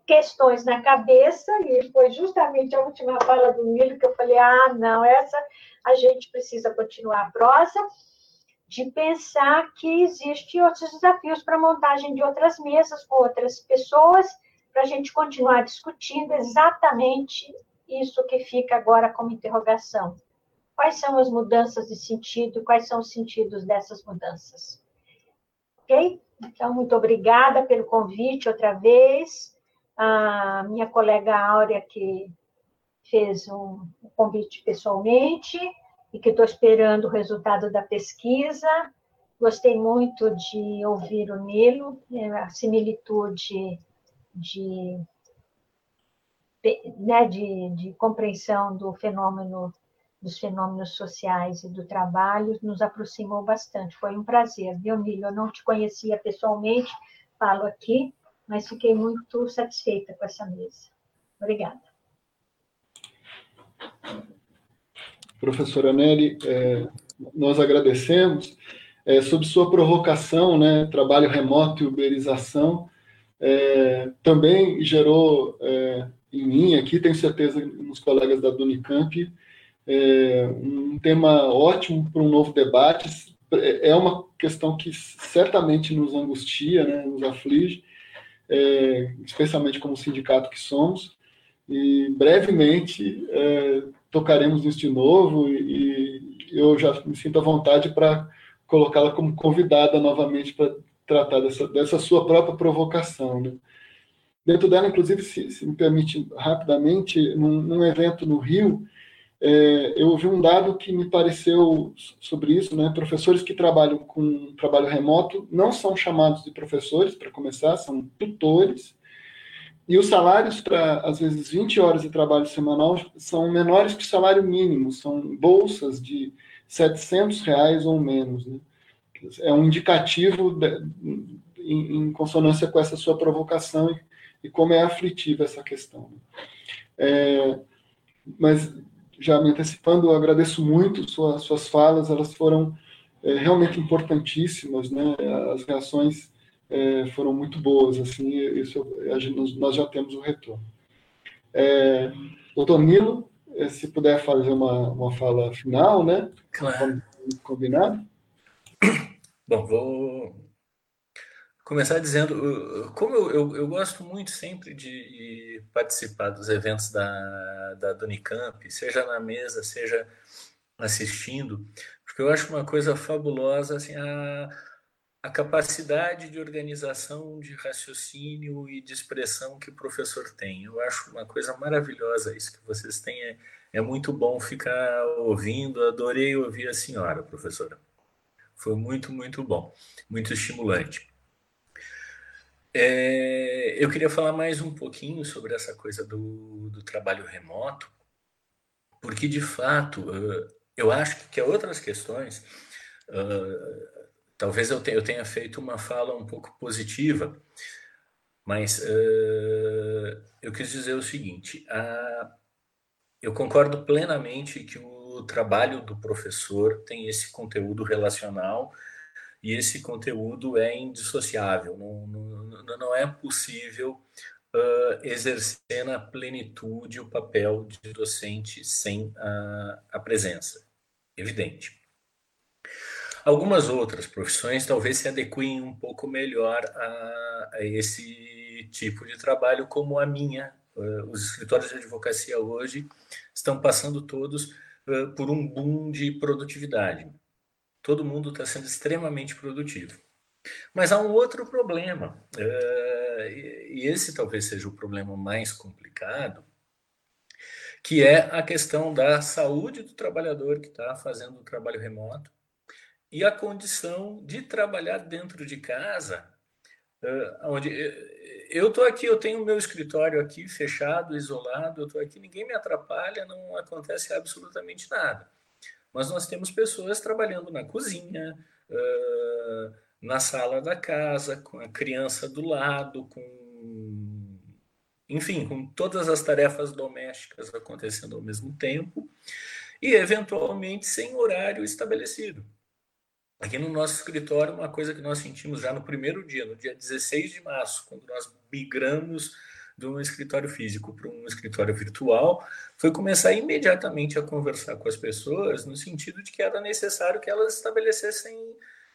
questões na cabeça, e foi justamente a última fala do Milho que eu falei: ah, não, essa a gente precisa continuar a prosa, de pensar que existem outros desafios para a montagem de outras mesas com outras pessoas, para a gente continuar discutindo exatamente isso que fica agora como interrogação. Quais são as mudanças de sentido? Quais são os sentidos dessas mudanças? Ok? Então, muito obrigada pelo convite outra vez a minha colega Áurea, que fez um, convite pessoalmente e que estou esperando o resultado da pesquisa. Gostei muito de ouvir o Nilo, né, a similitude de, né, de, de compreensão do fenômeno dos fenômenos sociais e do trabalho nos aproximou bastante. Foi um prazer, viu, Nilo? Eu não te conhecia pessoalmente, falo aqui, mas fiquei muito satisfeita com essa mesa. Obrigada. Professora Nelly, é, nós agradecemos. É, sobre sua provocação, né, trabalho remoto e uberização, é, também gerou é, em mim aqui, tenho certeza nos colegas da Dunicamp, é, um tema ótimo para um novo debate. É, uma questão que certamente nos angustia, né, nos aflige, é, especialmente como sindicato que somos, e brevemente é, tocaremos isso de novo e, eu já me sinto à vontade para colocá-la como convidada novamente para tratar dessa, dessa sua própria provocação. Né? Dentro dela, inclusive, se, se me permite rapidamente, num, num evento no Rio, é, eu ouvi um dado que me pareceu sobre isso, né? Professores que trabalham com trabalho remoto não são chamados de professores, para começar, são tutores. E os salários para, às vezes, 20 horas de trabalho semanal são menores que o salário mínimo, são bolsas de 700 reais ou menos. Né? É um indicativo de, em, em, consonância com essa sua provocação e, e como é aflitiva essa questão. Né? É, mas já me antecipando, eu agradeço muito suas, suas falas, elas foram é, realmente importantíssimas, né? As reações é, foram muito boas, assim, isso gente, nós já temos o retorno. É, doutor Nilo, é, se puder fazer uma, uma fala final, né? Claro. Combinado? Bom, vou começar dizendo, como eu, eu, eu, gosto muito sempre de participar dos eventos da, da Unicamp, seja na mesa, seja assistindo, porque eu acho uma coisa fabulosa assim, a, a capacidade de organização, de raciocínio e de expressão que o professor tem. Eu acho uma coisa maravilhosa isso que vocês têm. É, é muito bom ficar ouvindo. Adorei ouvir a senhora, professora. Foi muito, muito bom, muito estimulante. É, eu queria falar mais um pouquinho sobre essa coisa do, do trabalho remoto, porque de fato eu acho que outras questões, uh, talvez eu tenha, feito uma fala um pouco positiva, mas uh, eu quis dizer o seguinte: eu concordo plenamente que o trabalho do professor tem esse conteúdo relacional e esse conteúdo é indissociável, não, não, não é possível uh, exercer na plenitude o papel de docente sem a presença, evidente. Algumas outras profissões talvez se adequem um pouco melhor a, a esse tipo de trabalho, como a minha. Uh, os escritórios de advocacia hoje estão passando todos uh, por um boom de produtividade. Todo mundo está sendo extremamente produtivo. Mas há um outro problema, uh, e esse talvez seja o problema mais complicado, que é a questão da saúde do trabalhador que está fazendo o trabalho remoto e a condição de trabalhar dentro de casa, uh, onde eu estou aqui, eu tenho o meu escritório aqui fechado, isolado, eu estou aqui, ninguém me atrapalha, não acontece absolutamente nada. Mas nós temos pessoas trabalhando na cozinha, uh, na sala da casa, com a criança do lado, com. Enfim, com todas as tarefas domésticas acontecendo ao mesmo tempo e, eventualmente, sem horário estabelecido. Aqui no nosso escritório, uma coisa que nós sentimos já no primeiro dia, no dia 16 de março, quando nós migramos de um escritório físico para um escritório virtual, foi começar imediatamente a conversar com as pessoas no sentido de que era necessário que elas estabelecessem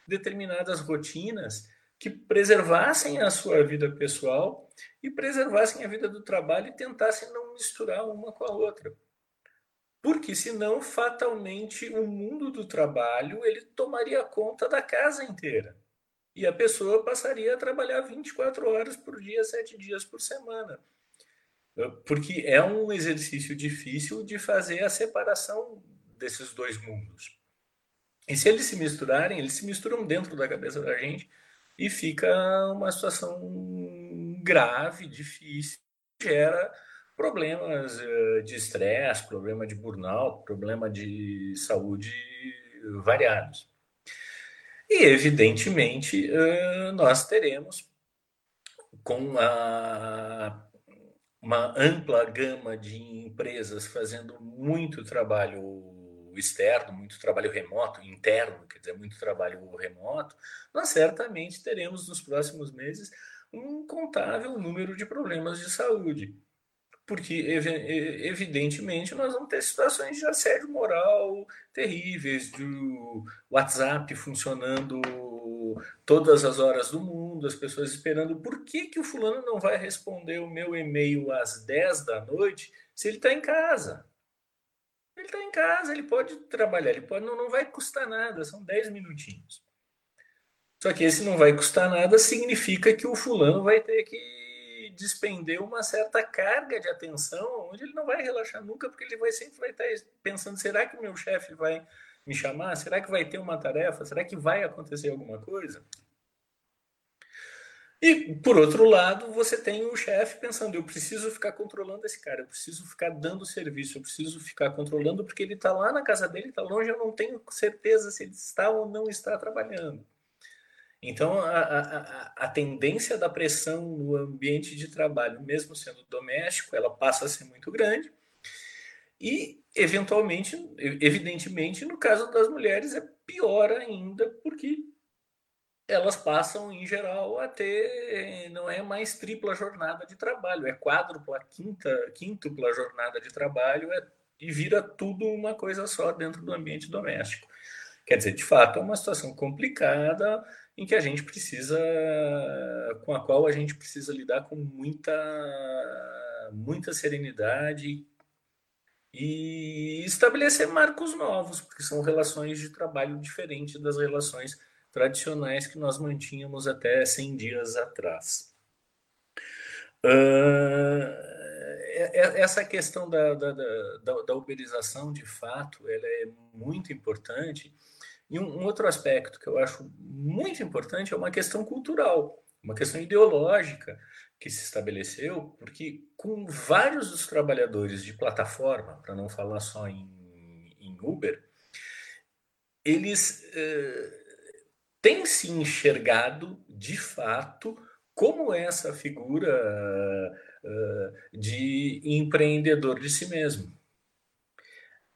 determinadas rotinas que preservassem a sua vida pessoal e preservassem a vida do trabalho e tentassem não misturar uma com a outra. Porque senão, fatalmente, o mundo do trabalho ele tomaria conta da casa inteira. E a pessoa passaria a trabalhar 24 horas por dia, 7 dias por semana. Porque é um exercício difícil de fazer a separação desses dois mundos. E se eles se misturarem, eles se misturam dentro da cabeça da gente e fica uma situação grave, difícil, gera problemas eh, de estresse, problema de burnout, problema de saúde variados. E, evidentemente, eh, nós teremos, com a, uma ampla gama de empresas fazendo muito trabalho externo, muito trabalho remoto, interno, quer dizer, muito trabalho remoto, nós certamente teremos nos próximos meses um contável número de problemas de saúde. Porque, evidentemente, nós vamos ter situações de assédio moral terríveis, do WhatsApp funcionando todas as horas do mundo, as pessoas esperando por que, que o fulano não vai responder o meu e-mail às 10 da noite se ele está em casa. Ele está em casa, ele pode trabalhar, ele pode, não, não vai custar nada, são 10 minutinhos. Só que esse não vai custar nada significa que o fulano vai ter que despender uma certa carga de atenção, onde ele não vai relaxar nunca, porque ele vai sempre vai estar pensando: será que o meu chefe vai me chamar? Será que vai ter uma tarefa? Será que vai acontecer alguma coisa? E, por outro lado, você tem o chefe pensando: eu preciso ficar controlando esse cara, eu preciso ficar dando serviço, eu preciso ficar controlando, porque ele está lá na casa dele, está longe, eu não tenho certeza se ele está ou não está trabalhando. Então, a, a, a tendência da pressão no ambiente de trabalho, mesmo sendo doméstico, ela passa a ser muito grande. E, eventualmente, evidentemente, no caso das mulheres, é pior ainda, porque elas passam, em geral, a ter, não é mais tripla jornada de trabalho, é quádrupla, quinta, quíntupla jornada de trabalho é, e vira tudo uma coisa só dentro do ambiente doméstico. Quer dizer, de fato, é uma situação complicada em que a gente precisa, com a qual a gente precisa lidar com muita, muita serenidade e estabelecer marcos novos, porque são relações de trabalho diferentes das relações tradicionais que nós mantínhamos até 100 dias atrás. Uh, essa questão da, da, da, da, uberização, de fato, ela é muito importante. E um, um outro aspecto que eu acho muito importante é uma questão cultural, uma questão ideológica que se estabeleceu, porque com vários dos trabalhadores de plataforma, para não falar só em, em Uber, eles eh, têm se enxergado de fato como essa figura uh, de empreendedor de si mesmo.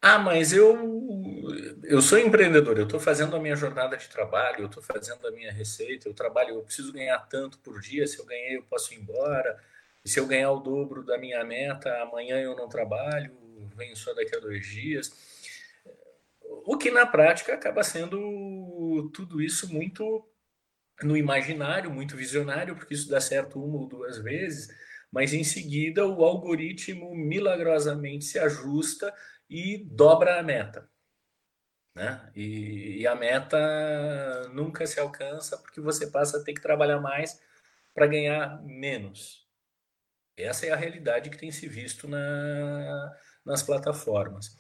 Ah, mas eu eu sou empreendedor, eu estou fazendo a minha jornada de trabalho, eu estou fazendo a minha receita, eu trabalho, eu preciso ganhar tanto por dia, se eu ganhei eu posso ir embora, se eu ganhar o dobro da minha meta, amanhã eu não trabalho, venho só daqui a dois dias. O que na prática acaba sendo tudo isso muito no imaginário, muito visionário, porque isso dá certo uma ou duas vezes, mas em seguida o algoritmo milagrosamente se ajusta e dobra a meta. Né? E, e, a meta nunca se alcança porque você passa a ter que trabalhar mais para ganhar menos. Essa é a realidade que tem se visto na, nas plataformas.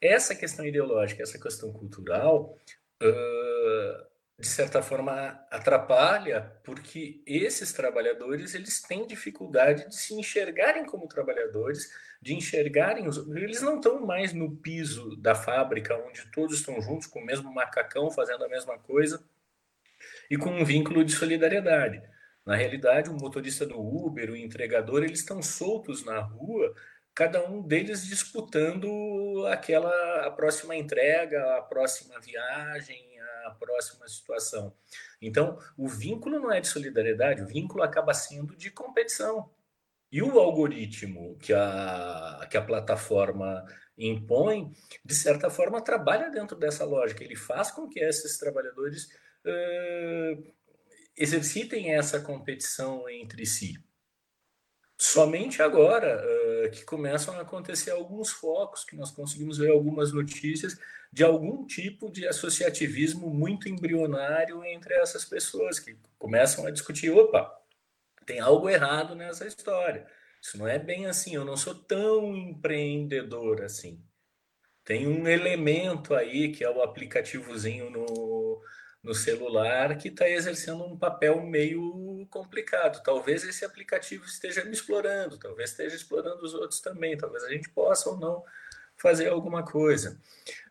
Essa questão ideológica, essa questão cultural, uh, de certa forma atrapalha, porque esses trabalhadores eles têm dificuldade de se enxergarem como trabalhadores de enxergarem os. Eles não estão mais no piso da fábrica, onde todos estão juntos, com o mesmo macacão, fazendo a mesma coisa, e com um vínculo de solidariedade. Na realidade, o motorista do Uber, o entregador, eles estão soltos na rua, cada um deles disputando aquela a próxima entrega, a próxima viagem, a próxima situação. Então, o vínculo não é de solidariedade, o vínculo acaba sendo de competição. E o algoritmo que a, que a plataforma impõe, de certa forma, trabalha dentro dessa lógica. Ele faz com que esses trabalhadores uh, exercitem essa competição entre si. Somente agora uh, que começam a acontecer alguns focos, que nós conseguimos ver algumas notícias de algum tipo de associativismo muito embrionário entre essas pessoas, que começam a discutir: opa, tem algo errado nessa história. Isso não é bem assim, eu não sou tão empreendedor assim. Tem um elemento aí que é o aplicativozinho no, no celular que está exercendo um papel meio complicado. Talvez esse aplicativo esteja me explorando, talvez esteja explorando os outros também, talvez a gente possa ou não fazer alguma coisa.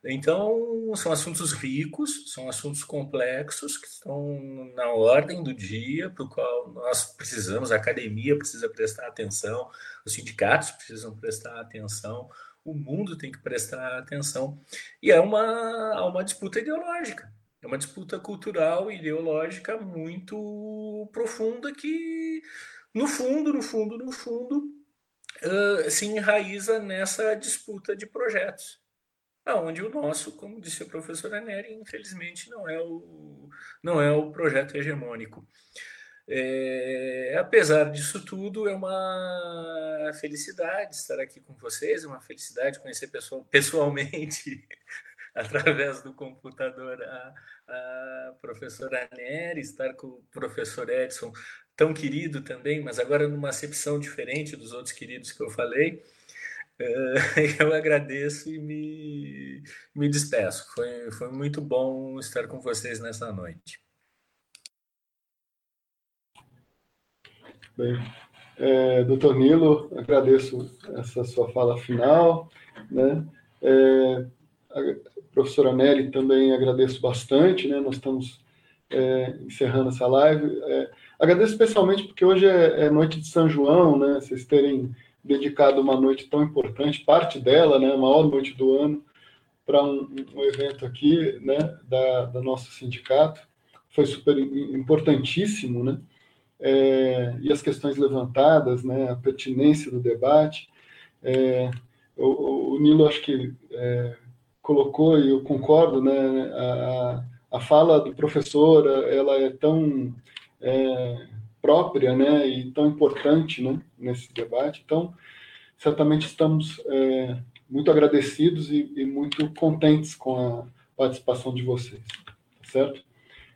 Então, são assuntos ricos, são assuntos complexos que estão na ordem do dia, para o qual nós precisamos, a academia precisa prestar atenção, os sindicatos precisam prestar atenção, o mundo tem que prestar atenção. E é uma, uma disputa ideológica, é uma disputa cultural e ideológica muito profunda que, no fundo, no fundo, no fundo, uh, se enraiza nessa disputa de projetos, aonde o nosso, como disse a professora Nery, infelizmente não é o, não é o projeto hegemônico. É, apesar disso tudo, é uma felicidade estar aqui com vocês, é uma felicidade conhecer pessoal, pessoalmente, através do computador, a, a professora Nery, estar com o professor Edson tão querido também, mas agora numa acepção diferente dos outros queridos que eu falei. Eh, eu agradeço e me, me despeço. Foi, foi muito bom estar com vocês nessa noite. Bem, é, doutor Nilo, agradeço essa sua fala final. Né? É, professora Nelly também agradeço bastante. Né? Nós estamos é, encerrando essa live. É, Agradeço especialmente porque hoje é, é, noite de São João, né? Vocês terem dedicado uma noite tão importante, parte dela, né? A maior noite do ano, para um, um, evento aqui, né? Da, da nosso sindicato. Foi super importantíssimo, né? É, e as questões levantadas, né? A pertinência do debate. É, o, o, Nilo, acho que é, colocou, e eu concordo, né? A, a fala do professor, ela é tão é, própria né, e tão importante né, nesse debate. Então, certamente estamos é, muito agradecidos e, e, muito contentes com a participação de vocês, tá certo?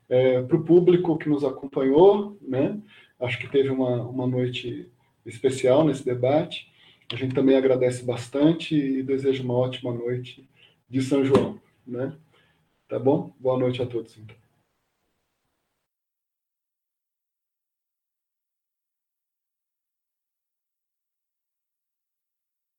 É, Para o público que nos acompanhou, né? Acho que teve uma, uma noite especial nesse debate. A gente também agradece bastante e deseja uma ótima noite de São João, né? Tá bom? Boa noite a todos. Então.